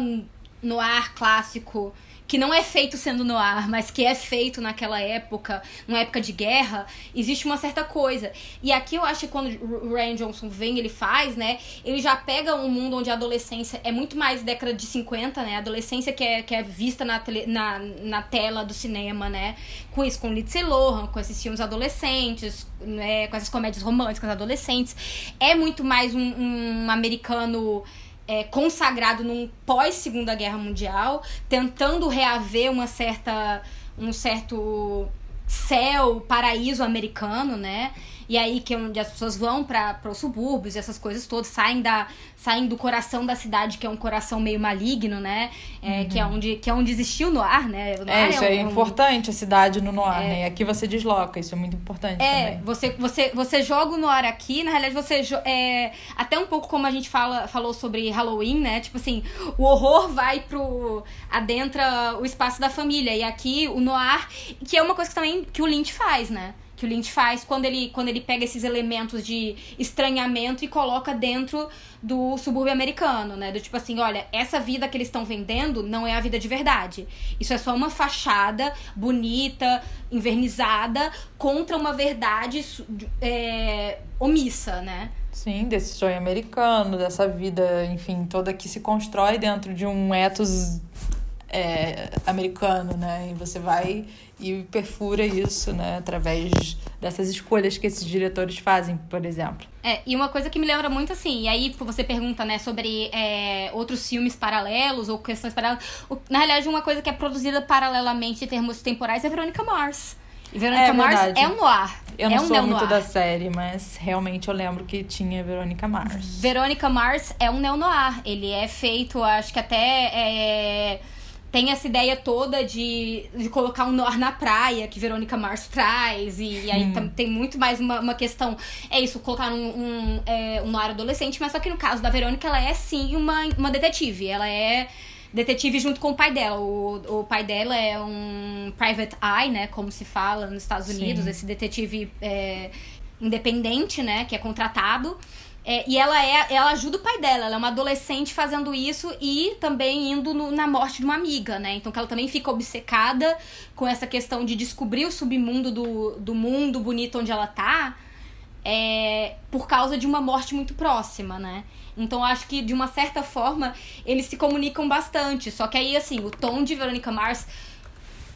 no ar clássico que não é feito sendo no ar, mas que é feito naquela época, numa época de guerra, existe uma certa coisa. E aqui eu acho que quando o Ryan Johnson vem, ele faz, né? Ele já pega um mundo onde a adolescência é muito mais década de 50, né? A adolescência que é, que é vista na, tele, na, na tela do cinema, né? Com isso, com Lindsay Lohan, com esses filmes adolescentes, né? com essas comédias românticas adolescentes. É muito mais um, um americano é, consagrado num pós-segunda guerra mundial, tentando reaver uma certa um certo céu, paraíso americano, né? E aí que é onde as pessoas vão para os subúrbios e essas coisas todas, saem, da, saem do coração da cidade, que é um coração meio maligno, né? É, uhum. que, é onde, que é onde existiu o Noir, né? O Noir é, isso é, um, importante, a cidade no Noir, é, né? E aqui você desloca, isso é muito importante é, também. Você, você, você joga o Noir aqui, na realidade você... É, até um pouco como a gente fala, falou sobre Halloween, né? Tipo assim, o horror vai pro... adentra o espaço da família. E aqui o Noir, que é uma coisa que também que o Lynch faz, né? Que o Lynch faz quando ele, quando ele pega esses elementos de estranhamento e coloca dentro do subúrbio americano, né? Do tipo assim, olha, essa vida que eles estão vendendo não é a vida de verdade. Isso é só uma fachada bonita, invernizada, contra uma verdade é, omissa, né? Sim, desse sonho americano, dessa vida, enfim, toda que se constrói dentro de um ethos é, americano, né? E você vai e perfura isso, né? Através dessas escolhas que esses diretores fazem, por exemplo. É, e uma coisa que me lembra muito assim, e aí você pergunta, né, sobre é, outros filmes paralelos ou questões paralelas. Na realidade, uma coisa que é produzida paralelamente em termos temporais é Verônica Mars. E Verônica é, Mars verdade. é um noir. Eu não é um sou muito da série, mas realmente eu lembro que tinha Verônica Mars. Verônica Mars é um neo-noir. Ele é feito, acho que até... É tem essa ideia toda de, de colocar um noir na praia, que Verônica Mars traz, e, e aí hum. tem muito mais uma, uma questão. É isso, colocar um, um, é, um noir adolescente, mas só que no caso da Verônica, ela é sim uma, uma detetive. Ela é detetive junto com o pai dela. O, o pai dela é um private eye, né? Como se fala nos Estados Unidos, sim. esse detetive é, independente, né? Que é contratado. É, e ela é, ela ajuda o pai dela, ela é uma adolescente fazendo isso e também indo no, na morte de uma amiga, né? Então que ela também fica obcecada com essa questão de descobrir o submundo do, do mundo bonito onde ela tá, é, por causa de uma morte muito próxima, né? Então acho que de uma certa forma eles se comunicam bastante. Só que aí, assim, o tom de Veronica Mars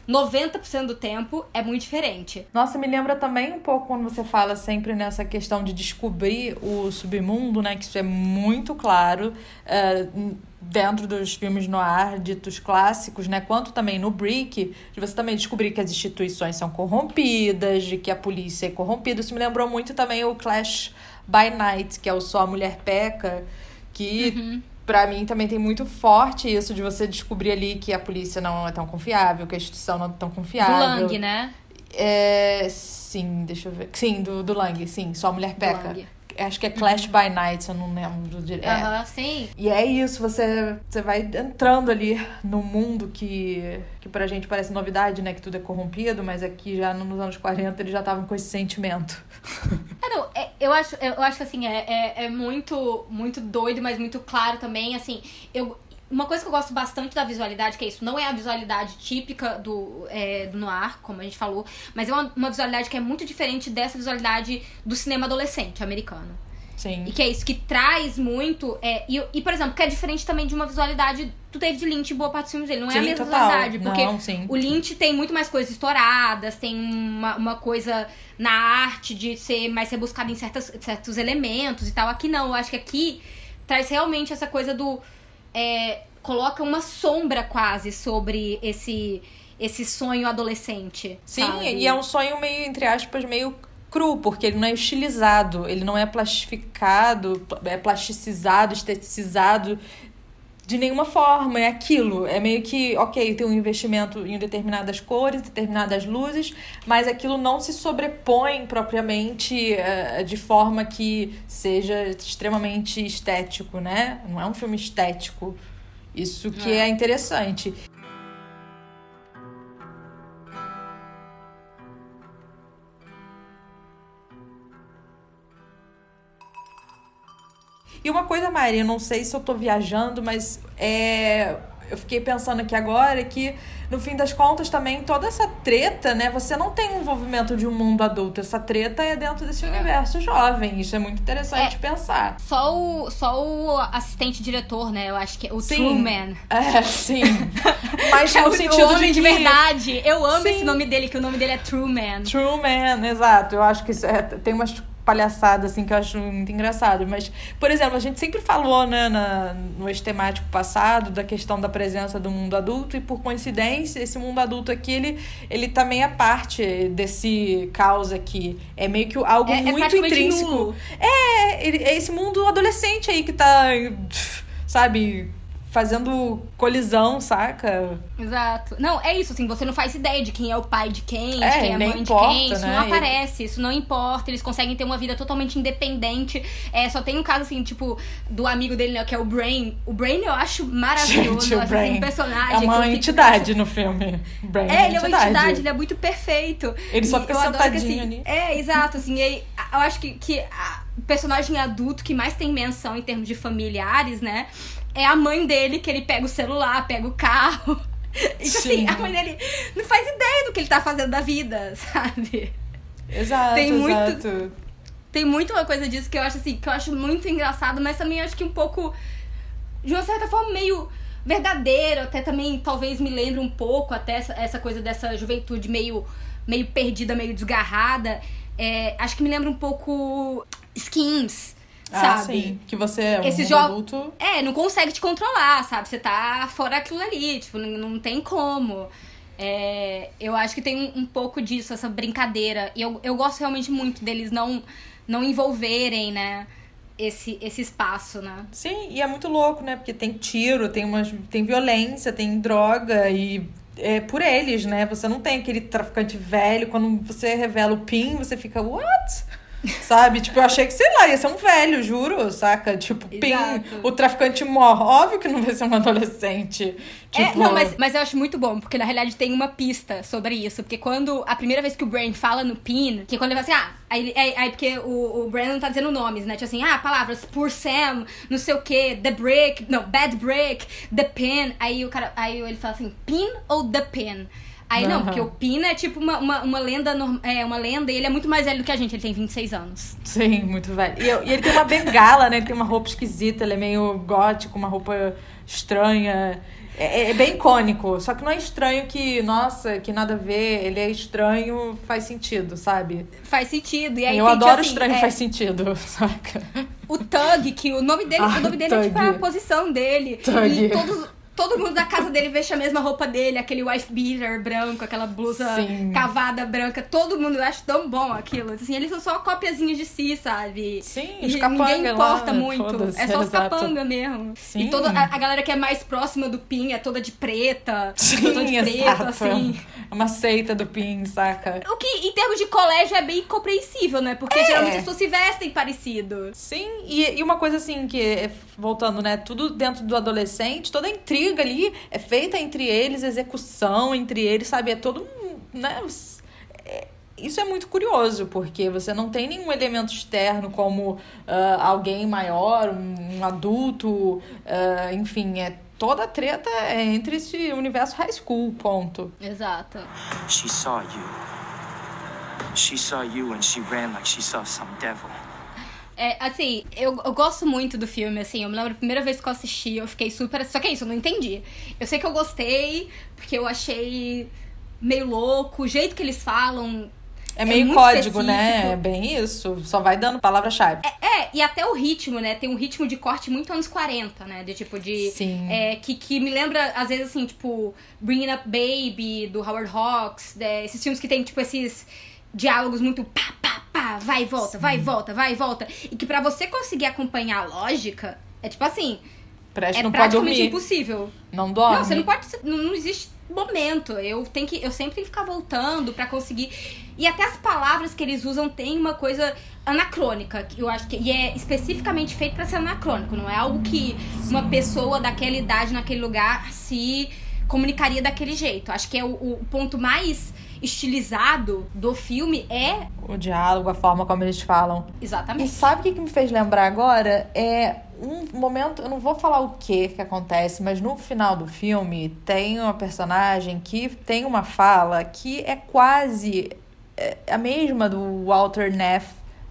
90% do tempo é muito diferente. Nossa, me lembra também um pouco quando você fala sempre nessa questão de descobrir o submundo, né? Que isso é muito claro uh, dentro dos filmes no ar ditos clássicos, né? Quanto também no Brick, de você também descobrir que as instituições são corrompidas, de que a polícia é corrompida. Isso me lembrou muito também o Clash by Night, que é o Só a Mulher Peca, que... Uhum para mim também tem muito forte isso de você descobrir ali que a polícia não é tão confiável, que a instituição não é tão confiável. Do Lang, né? É, sim, deixa eu ver. Sim, do, do Lang, sim, só a mulher peca acho que é Clash uhum. by Night, eu não lembro direito. Aham, é. sim. E é isso, você, você vai entrando ali no mundo que, que pra gente parece novidade, né? Que tudo é corrompido, mas aqui já nos anos 40 eles já estavam com esse sentimento. É, não, é, eu, acho, eu acho que assim, é, é, é muito, muito doido, mas muito claro também. Assim, eu, uma coisa que eu gosto bastante da visualidade, que é isso, não é a visualidade típica do, é, do noir, como a gente falou, mas é uma, uma visualidade que é muito diferente dessa visualidade do cinema adolescente americano. Sim. E que é isso, que traz muito. É, e, e, por exemplo, que é diferente também de uma visualidade do David Lynch em boa parte dos filmes dele. Não sim, é a mesma total. visualidade. Porque não, o Lynch tem muito mais coisas estouradas, tem uma, uma coisa na arte de ser mais rebuscado em certas, certos elementos e tal. Aqui não, eu acho que aqui traz realmente essa coisa do é, coloca uma sombra quase sobre esse esse sonho adolescente. Sim, sabe? e é um sonho meio, entre aspas, meio cru, porque ele não é estilizado, ele não é plastificado, é plasticizado, esteticizado de nenhuma forma. É aquilo. É meio que, ok, tem um investimento em determinadas cores, determinadas luzes, mas aquilo não se sobrepõe propriamente uh, de forma que seja extremamente estético, né? Não é um filme estético. Isso que é, é interessante. E uma coisa, Mari, eu não sei se eu tô viajando, mas é, eu fiquei pensando aqui agora que, no fim das contas, também toda essa treta, né? Você não tem um envolvimento de um mundo adulto. Essa treta é dentro desse é. universo jovem. Isso é muito interessante é, pensar. Só o, só o assistente diretor, né? Eu acho que é o sim. Truman. É, sim. Mas é no sentido de, de verdade. Eu amo sim. esse nome dele, que o nome dele é Truman. Truman, exato. Eu acho que isso é, tem umas palhaçada, assim, que eu acho muito engraçado. Mas, por exemplo, a gente sempre falou, né, na, no estemático passado, da questão da presença do mundo adulto, e por coincidência, esse mundo adulto aqui, ele, ele também é parte desse caos aqui. É meio que algo é, é muito é intrínseco. É, é esse mundo adolescente aí que tá, sabe, fazendo colisão, saca? Exato. Não, é isso, assim, você não faz ideia de quem é o pai de quem, é, de quem é a mãe importa, de quem. Isso né? não aparece, isso não importa. Eles conseguem ter uma vida totalmente independente. É, só tem um caso, assim, tipo, do amigo dele, né, que é o Brain. O Brain eu acho maravilhoso. Gente, o acho, Brain assim, um personagem. É uma entidade fico... no filme. Brain é, ele é uma entidade, ele é muito perfeito. Ele só fica sentadinho que, assim, ali. É, exato, assim, aí, eu acho que, que a, o personagem adulto que mais tem menção em termos de familiares, né? É a mãe dele que ele pega o celular, pega o carro. E tipo assim, a mãe dele não faz ideia do que ele tá fazendo da vida, sabe? Exato, tem muito, exato. Tem muito uma coisa disso que eu acho assim, que eu acho muito engraçado, mas também acho que um pouco, de uma certa forma, meio verdadeiro, até também talvez me lembre um pouco até essa, essa coisa dessa juventude meio, meio perdida, meio desgarrada. É, acho que me lembra um pouco skins ah, sabe? Sim. Que você é um adulto. É, não consegue te controlar, sabe? Você tá fora aquilo ali, tipo, não, não tem como. É, eu acho que tem um, um, pouco disso, essa brincadeira. E eu, eu gosto realmente muito deles não, não envolverem, né? Esse, esse espaço, né? Sim, e é muito louco, né? Porque tem tiro, tem, umas, tem violência, tem droga e é por eles, né? Você não tem aquele traficante velho. Quando você revela o PIN, você fica, what? Sabe? Tipo, eu achei que, sei lá, ia ser um velho, juro, saca? Tipo, pim, o traficante morre. Óbvio que não vai ser um adolescente. É, tipo... É, não, mas, mas eu acho muito bom, porque na realidade tem uma pista sobre isso. Porque quando. A primeira vez que o Brain fala no PIN, que quando ele fala assim, ah, aí, aí, aí porque o, o Brandon tá dizendo nomes, né? Tipo assim, ah, palavras, por Sam, não sei o que, The Brick, não, Bad Brick, The Pin. Aí o cara. Aí ele fala assim, PIN ou The Pin? Aí uhum. não, porque o Pina é tipo uma, uma, uma lenda, é uma lenda, e ele é muito mais velho do que a gente, ele tem 26 anos. Sim, muito velho. E, e ele tem uma bengala, né? Ele tem uma roupa esquisita, ele é meio gótico, uma roupa estranha. É, é bem icônico. Só que não é estranho que, nossa, que nada a ver, ele é estranho, faz sentido, sabe? Faz sentido. E aí Eu adoro assim, estranho, é, faz sentido, saca? O Tug, que o nome dele, Ah, o nome dele é tipo a posição dele. Tug. E todos. Todo mundo da casa dele veste a mesma roupa dele, aquele wife beater branco, aquela blusa Sim. cavada branca. Todo mundo acha tão bom aquilo. Assim, eles são só copiazinhas de si, sabe? Sim, E ninguém importa lá, muito. É só os capanga mesmo. Sim. E toda a, a galera que é mais próxima do Pin é toda de preta. Sim, toda de preto, exato. assim. Uma seita do PIN, saca? O que, em termos de colégio, é bem compreensível, né? Porque É. geralmente as pessoas se vestem parecido. Sim, e, e uma coisa assim, que é, voltando, né? Tudo dentro do adolescente, toda a intriga ali é feita entre eles, execução entre eles, sabe? É todo um. Né? É- isso é muito curioso, porque você não tem nenhum elemento externo como ah, alguém maior, um, um adulto, ah, enfim, é toda a treta é entre esse universo high school, ponto. Exato. She saw you. She saw you and she ran like she saw some devil. É, assim, eu, eu gosto muito do filme, assim, eu me lembro a primeira vez que eu assisti, eu fiquei super. Só que é isso, eu não entendi. Eu sei que eu gostei, porque eu achei meio louco, o jeito que eles falam. É meio muito código, né? específico. É bem isso. Só vai dando palavra-chave. É, e até o ritmo, né? Tem um ritmo de corte muito anos 40, né? De tipo, de. Sim. é, que, que me lembra, às vezes, assim, tipo, Bringing Up Baby, do Howard Hawks, né? esses filmes que tem, tipo, esses diálogos muito pá, pá, pá, vai e volta, vai e volta, vai e volta. E que pra você conseguir acompanhar a lógica, é tipo assim, Preste é não pode praticamente dormir. impossível. Não dorme. Não, você não pode. Não, não existe momento. Eu tenho que. Eu sempre tenho que ficar voltando pra conseguir. E até as palavras que eles usam tem uma coisa anacrônica, que eu acho que. E é especificamente feito pra ser anacrônico. Não é algo que uma pessoa daquela idade, naquele lugar, se comunicaria daquele jeito. Acho que é o, o ponto mais estilizado do filme é O diálogo, a forma como eles falam. E exatamente. sabe o que, que me fez lembrar agora? É um momento, eu não vou falar o que que acontece, mas no final do filme tem uma personagem que tem uma fala que é quase é, a mesma do Walter Neff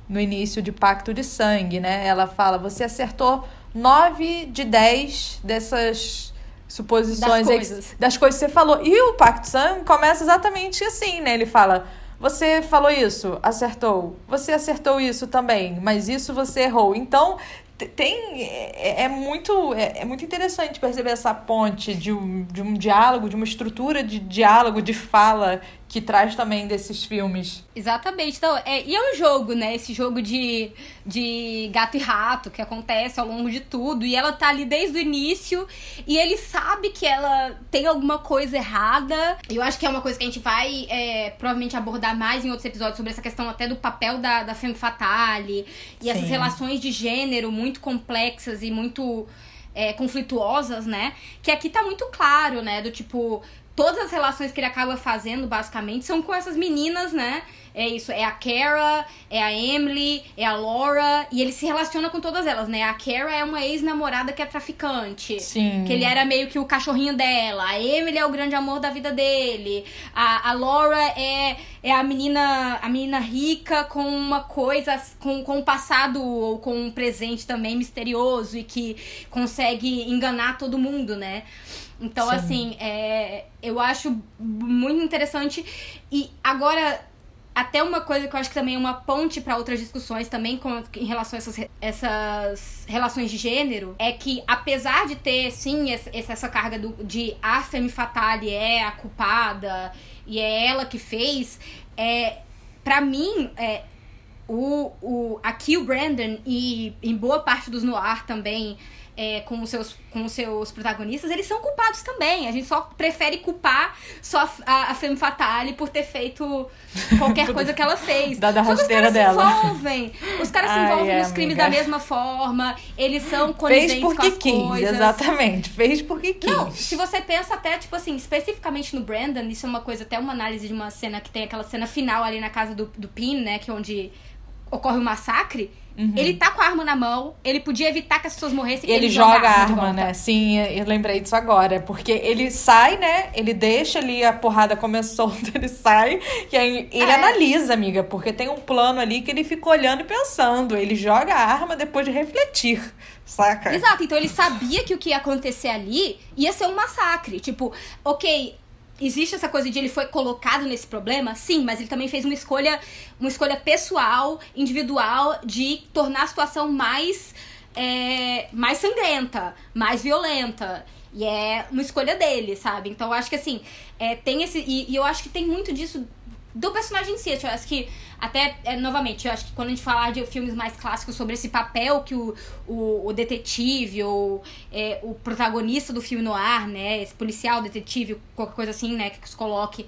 no início de Pacto de Sangue, né? Ela fala: você acertou nove de dez dessas suposições Das coisas. das coisas que você falou. E o Pacto de Sangue começa exatamente assim, né? Ele fala: você falou isso, acertou. Você acertou isso também, mas isso você errou. Então, tem. É, é muito, é, é muito interessante perceber essa ponte de um, de um diálogo, de uma estrutura de diálogo, de fala, que traz também desses filmes. Exatamente. Então, é, e é um jogo, né? Esse jogo de, de gato e rato que acontece ao longo de tudo. E ela tá ali desde o início. E ele sabe que ela tem alguma coisa errada. Eu acho que é uma coisa que a gente vai é, provavelmente abordar mais em outros episódios sobre essa questão até do papel da, da femme fatale. E essas Sim. relações de gênero muito complexas e muito é, conflituosas, né? Que aqui tá muito claro, né? Do tipo, todas as relações que ele acaba fazendo, basicamente, são com essas meninas, né? É isso, é a Kara, é a Emily, é a Laura, e ele se relaciona com todas elas, né? A Kara é uma ex-namorada que é traficante. Sim. Que ele era meio que o cachorrinho dela. A Emily é o grande amor da vida dele. A, a Laura é, é a menina a menina rica com uma coisa, com, com um passado ou com um presente também misterioso e que consegue enganar todo mundo, né? Então, Sim. assim, é, eu acho muito interessante. E agora, até uma coisa que eu acho que também é uma ponte para outras discussões também com, em relação a essas, essas relações de gênero, é que apesar de ter, sim, essa, essa carga do, de a femme fatale é a culpada e é ela que fez, é, para mim, é, o, o, aqui o Brandon e em boa parte dos Noir também, é, com, os seus, com os seus protagonistas, eles são culpados também. A gente só prefere culpar só a, a Femme Fatale por ter feito qualquer coisa que ela fez. Da- da Só que os caras dela. se envolvem. Os caras se Ai, envolvem é, nos crimes da mesma forma. Eles são coniventes Fez com porque as quis, coisas. exatamente. Fez porque quis. Não, se você pensa até, tipo assim, especificamente no Brandon, isso é uma coisa, até uma análise de uma cena que tem aquela cena final ali na casa do, do Pin, né? Que é onde ocorre o massacre. Ele tá com a arma na mão, ele podia evitar que as pessoas morressem. Ele, joga, a arma, né? Sim, eu lembrei disso agora. Porque ele sai, né? Ele deixa ali a porrada começou, ele sai. E aí ele É. analisa, amiga. Porque tem um plano ali que ele fica olhando e pensando. Ele joga a arma depois de refletir, saca? Exato, então ele sabia que o que ia acontecer ali ia ser um massacre. Tipo, ok, existe essa coisa de ele foi colocado nesse problema? Sim, mas ele também fez uma escolha, uma escolha pessoal, individual, de tornar a situação mais, é, mais sangrenta, mais violenta. E é uma escolha dele, sabe? Então eu acho que assim, é, tem esse. E, e eu acho que tem muito disso do personagem em si. Eu acho que, até, é, novamente, eu acho que quando a gente falar de filmes mais clássicos sobre esse papel que o, o, o detetive ou é, o protagonista do filme no ar, né? Esse policial, detetive, qualquer coisa assim, né? Que se coloque.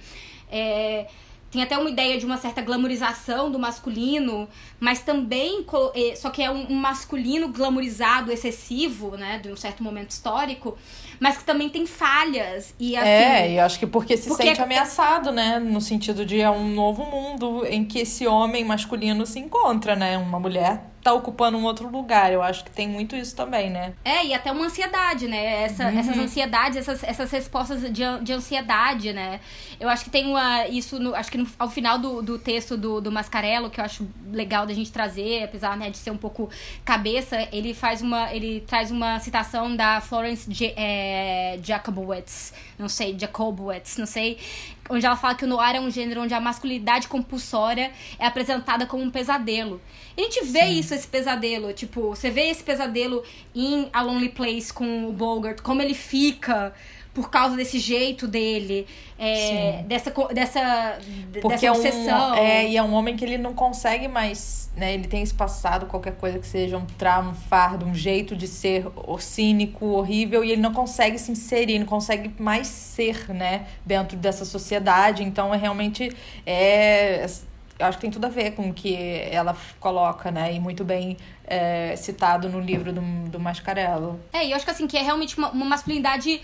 É, tem até uma ideia de uma certa glamorização do masculino, mas também, é, só que é um masculino glamorizado, excessivo, né? De um certo momento histórico, mas que também tem falhas. E assim. É, e acho que porque se Porque sente é- ameaçado, né? No sentido de é um novo mundo em que esse homem masculino se encontra, né? Uma mulher tá ocupando um outro lugar. Eu acho que tem muito isso também, né? É, e até uma ansiedade, né? Essa, Uhum. Essas ansiedades, essas, essas respostas de, de ansiedade, né? Eu acho que tem uma. Isso, no- acho que no- ao final do, do texto do, do Mascarello, que eu acho legal da gente trazer, apesar né, de ser um pouco cabeça, ele faz uma. Ele traz uma citação da Florence J, é, Jacobowitz, não sei, Jacobowitz, não sei, onde ela fala que o noir é um gênero onde a masculinidade compulsória é apresentada como um pesadelo. E a gente vê isso, esse pesadelo. Tipo, você vê esse pesadelo em A Lonely Place com o Bogart, como ele fica por causa desse jeito dele, é, dessa, dessa, Porque dessa é obsessão. um, é, e é um homem que ele não consegue mais, né? Ele tem esse passado, qualquer coisa que seja um trauma, um fardo, um jeito de ser cínico, horrível, e ele não consegue se inserir, não consegue mais ser, né? Dentro dessa sociedade. Então, é realmente, é, eu acho que tem tudo a ver com o que ela coloca, né? E muito bem é, citado no livro do, do Mascarello. É, e eu acho que assim, que é realmente uma, uma masculinidade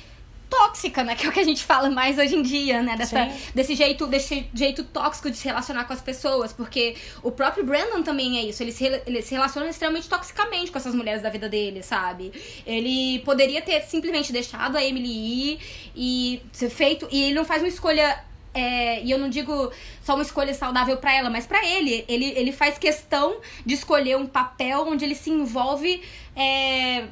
tóxica, né? Que é o que a gente fala mais hoje em dia, né? Dessa, Sim. desse jeito, desse jeito tóxico de se relacionar com as pessoas. Porque o próprio Brandon também é isso. Ele se, ele se relaciona extremamente toxicamente com essas mulheres da vida dele, sabe? Ele poderia ter simplesmente deixado a Emily ir e ser feito. E ele não faz uma escolha. é, e eu não digo só uma escolha saudável pra ela, mas pra ele. ele. Ele faz questão de escolher um papel onde ele se envolve é,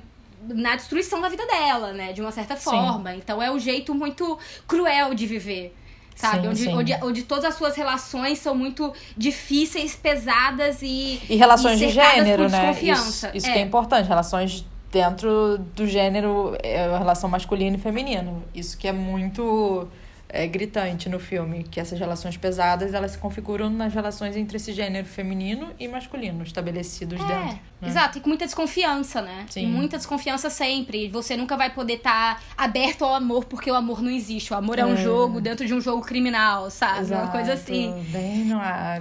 na destruição da vida dela, né? De uma certa forma. Então é um jeito muito cruel de viver. Sabe? Sim, onde, sim. Onde, onde todas as suas relações são muito difíceis, pesadas e. E relações e de gênero, né? Isso, isso que é importante. Relações dentro do gênero, é, relação masculino e feminino. Isso que é muito é, gritante no filme. Que essas relações pesadas, elas se configuram nas relações entre esse gênero feminino e masculino, estabelecidos É, dentro. né? exato, e com muita desconfiança, né? Sim. E muita desconfiança sempre. Você nunca vai poder estar aberto ao amor porque o amor não existe. O amor é, um É. jogo dentro de um jogo criminal, sabe? Uma Exato, coisa assim. Bem no ar.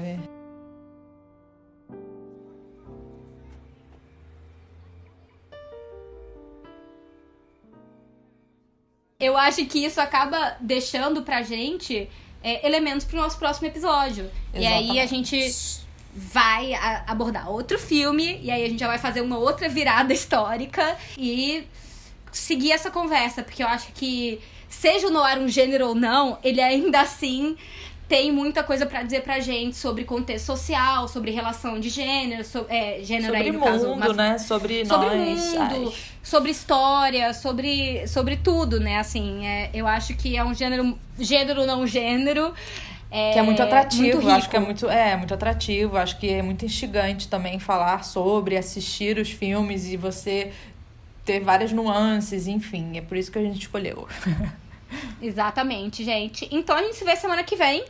Eu acho que isso acaba deixando pra gente é, elementos pro nosso próximo episódio. E aí a Exatamente. gente vai a- abordar outro filme, e aí a gente já vai fazer uma outra virada histórica e seguir essa conversa, porque eu acho que, seja o noir um gênero ou não, ele ainda assim tem muita coisa pra dizer pra gente sobre contexto social, sobre relação de gênero, so- é, gênero aí Sobre no mundo, caso, mas- né? Sobre, sobre nós. mundo, Ai. sobre história, sobre, sobre tudo, né? Assim, é, eu acho que é um gênero, gênero não gênero. Que é muito atrativo, muito acho que é muito, é, muito atrativo, acho que é muito instigante também falar sobre, assistir os filmes e você ter várias nuances, enfim, é por isso que a gente escolheu. Exatamente, gente. Então a gente se vê semana que vem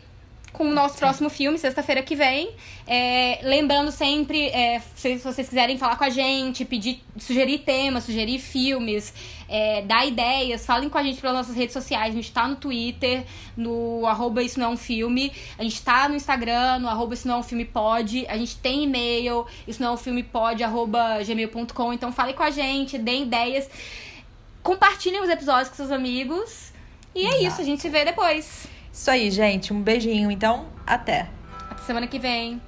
com o nosso próximo filme, sexta-feira que vem. É, lembrando sempre, é, se vocês quiserem falar com a gente, pedir, sugerir temas, sugerir filmes, é, dar ideias, falem com a gente pelas nossas redes sociais. A gente tá no Twitter, no arroba isso não é um filme. A gente tá no Instagram, no arroba isso não é um filme pode. A gente tem e-mail, isso não é um filme pode, arroba gmail.com. Então falem com a gente, deem ideias. Compartilhem os episódios com seus amigos. E é isso, a gente se vê depois. Isso aí, gente, um beijinho, então, até. Até semana que vem.